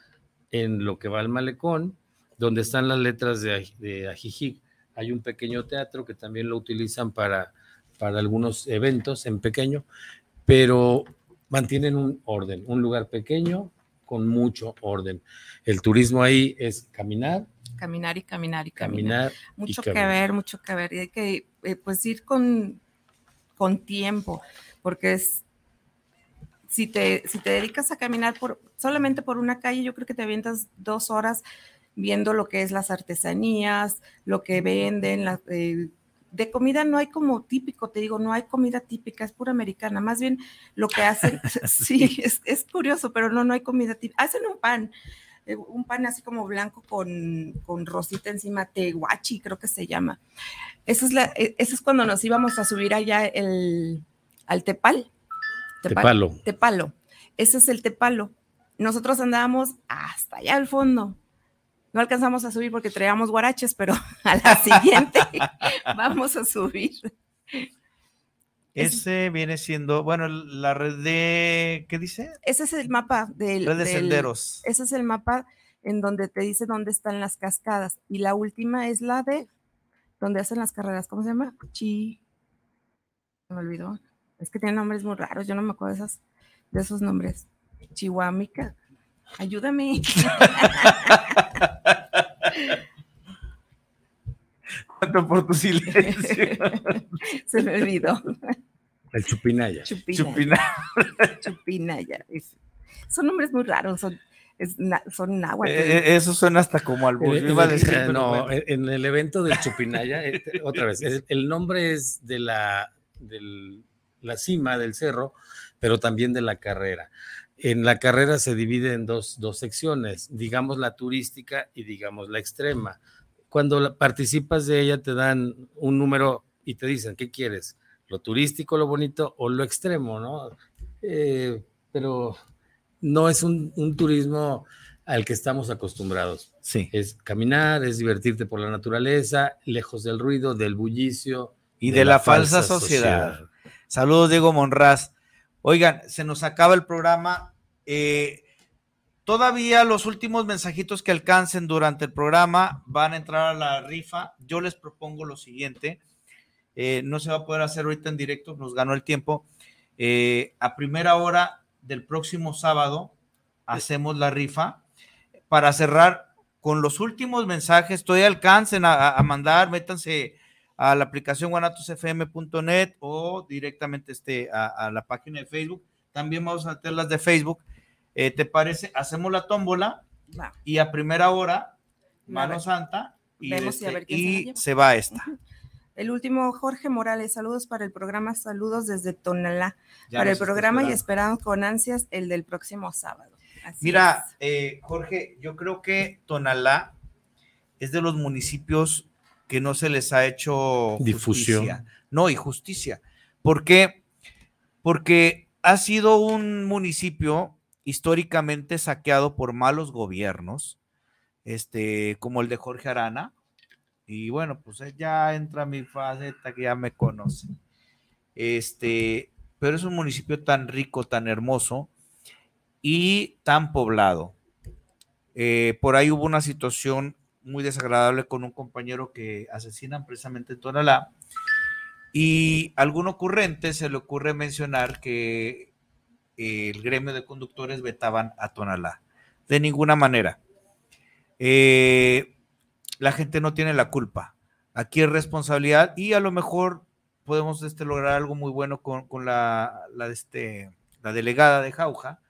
Speaker 6: en lo que va al malecón, donde están las letras de, de Ajijic. Hay un pequeño teatro que también lo utilizan para, para algunos eventos en pequeño, pero mantienen un orden, un lugar pequeño con mucho orden. El turismo ahí es caminar,
Speaker 5: Caminar y caminar y caminar.
Speaker 6: caminar.
Speaker 5: Mucho
Speaker 6: y
Speaker 5: que
Speaker 6: caminar.
Speaker 5: ver, mucho que ver. Y hay que eh, pues ir con, con tiempo, porque es si te, si te dedicas a caminar por, solamente por una calle, yo creo que te avientas dos horas viendo lo que es las artesanías, lo que venden, la- eh, de comida no hay como típico, te digo, no hay comida típica, es pura americana. Más bien lo que hacen, <laughs> <laughs> sí, es, es curioso, pero no, no hay comida típica. Hacen un pan, eh, un pan así como blanco con, con rosita encima, tehuachi creo que se llama. Eso es, la, e, eso es cuando nos íbamos a subir allá el, al Tepal.
Speaker 6: Tepalo.
Speaker 5: Tepalo. Ese es el Tepalo. Nosotros andábamos hasta allá al fondo. No alcanzamos a subir porque traíamos guaraches, pero <laughs> a la siguiente <laughs> vamos a subir.
Speaker 4: Ese viene siendo, bueno, la red de, ¿qué dice?
Speaker 5: Ese es el mapa del...
Speaker 4: Red de
Speaker 5: del-
Speaker 4: senderos.
Speaker 5: Ese es el mapa en donde te dice dónde están las cascadas. Y la última es la de donde hacen las carreras. ¿Cómo se llama? Chi. Me olvidó. Es que tienen nombres muy raros. Yo no me acuerdo de, esas, de esos nombres. Chihuamica. Ayúdame.
Speaker 4: Tanto por tu silencio.
Speaker 5: se me olvidó.
Speaker 6: El Chupinaya.
Speaker 5: Chupina.
Speaker 4: Chupina.
Speaker 5: Chupinaya. Es- son nombres muy raros. Son, es na- son náhuatl.
Speaker 4: Eh, eh, eso suena hasta como al
Speaker 6: Eh,
Speaker 4: Yo iba a
Speaker 6: eh, no,
Speaker 4: bueno.
Speaker 6: en el evento del Chupinaya, otra vez, el, el nombre es de la, del- la cima del cerro, pero también de la carrera. En la carrera se divide en dos, dos secciones, digamos la turística y digamos la extrema. Cuando participas de ella te dan un número y te dicen, ¿qué quieres? ¿Lo turístico, lo bonito o lo extremo? ¿no? Eh, pero no es un, un turismo al que estamos acostumbrados
Speaker 4: Sí.
Speaker 6: es caminar, es divertirte por la naturaleza, lejos del ruido, del bullicio
Speaker 4: Y de la falsa sociedad. Saludos, Diego Monraz. Oigan, se nos acaba el programa. Eh, todavía los últimos mensajitos que alcancen durante el programa van a entrar a la rifa. Yo les propongo lo siguiente. Eh, no se va a poder hacer ahorita en directo, nos ganó el tiempo. Eh, a primera hora del próximo sábado hacemos la rifa para cerrar con los últimos mensajes. Todavía alcancen a, a- mandar, métanse a la aplicación guanatosfm.net o directamente este, a, a la página de Facebook. También vamos a meter las de Facebook. Eh, ¿Te parece? Hacemos la tómbola
Speaker 5: Va.
Speaker 4: y a primera hora, mano santa, y, este,
Speaker 5: se
Speaker 4: y
Speaker 5: lleva.
Speaker 4: se va esta.
Speaker 5: El último, Jorge Morales, saludos para el programa, saludos desde Tonalá,
Speaker 4: Ya
Speaker 5: para el programa y esperamos con ansias el del próximo sábado. Así
Speaker 4: Mira, eh, Jorge, yo creo que Tonalá es de los municipios que no se les ha hecho
Speaker 6: Difusión.
Speaker 4: justicia. No, y justicia. ¿Por qué? Porque ha sido un municipio históricamente saqueado por malos gobiernos, este, como el de Jorge Arana. Y bueno, pues eh, ya entra mi faceta que ya me conoce. Este, pero es un municipio tan rico, tan hermoso y tan poblado. Eh, por ahí hubo una situación muy desagradable con un compañero que asesinan precisamente en Tonalá. Y a algún ocurrente se le ocurre mencionar que el gremio de conductores vetaban a Tonalá. De ninguna manera. Eh, la gente no tiene la culpa. Aquí es responsabilidad y a lo mejor podemos este, lograr algo muy bueno con, con la, la, este, la delegada de Jauja,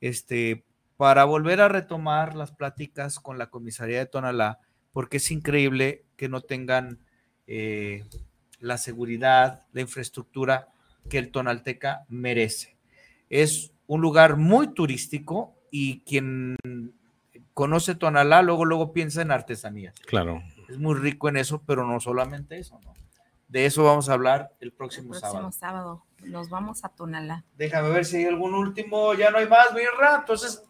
Speaker 4: este, para volver a retomar las pláticas con la comisaría de Tonalá, porque es increíble que no tengan eh, la seguridad, la infraestructura que el Tonalteca merece. Es un lugar muy turístico y quien conoce Tonalá luego, luego piensa en artesanías.
Speaker 6: Claro.
Speaker 4: Es muy rico en eso, pero no solamente eso, ¿no? De eso vamos a hablar el
Speaker 5: el
Speaker 4: próximo,
Speaker 5: próximo
Speaker 4: sábado.
Speaker 5: sábado nos vamos a Tonalá.
Speaker 4: Déjame ver si hay algún último, ya no hay más, Birra. Entonces,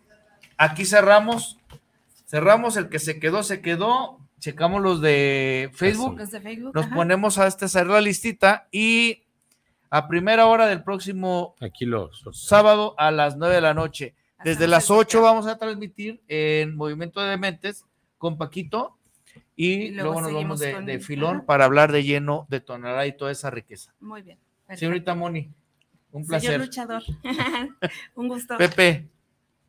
Speaker 4: aquí cerramos. Cerramos el que se quedó, se quedó. Checamos los de Facebook.
Speaker 5: Los de Facebook.
Speaker 4: Nos
Speaker 5: ajá.
Speaker 4: ponemos a este, hacer la listita y a primera hora del próximo
Speaker 6: Aquí los.
Speaker 4: sábado a las 9 de la noche. Desde las
Speaker 5: el
Speaker 4: 8
Speaker 5: sorteo.
Speaker 4: vamos a transmitir en Movimiento de Dementes con Paquito y,
Speaker 5: Y luego
Speaker 4: luego, nos vamos de, filón
Speaker 5: Ajá.
Speaker 4: para hablar de lleno de Tonalá y toda esa riqueza.
Speaker 5: Muy bien. perfecto.
Speaker 4: Señorita Moni, un
Speaker 5: Señor
Speaker 4: placer.
Speaker 5: luchador. <laughs> Un gusto.
Speaker 4: Pepe,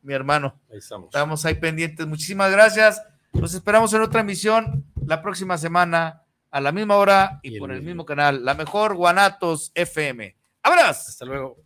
Speaker 4: mi hermano,
Speaker 6: Ahí estamos.
Speaker 4: estamos ahí pendientes. Muchísimas gracias. Los esperamos en otra emisión la próxima semana a la misma hora y, por el
Speaker 6: mismo.
Speaker 4: mismo canal, la mejor Guanatos FM. ¡Abrazos!
Speaker 6: Hasta luego.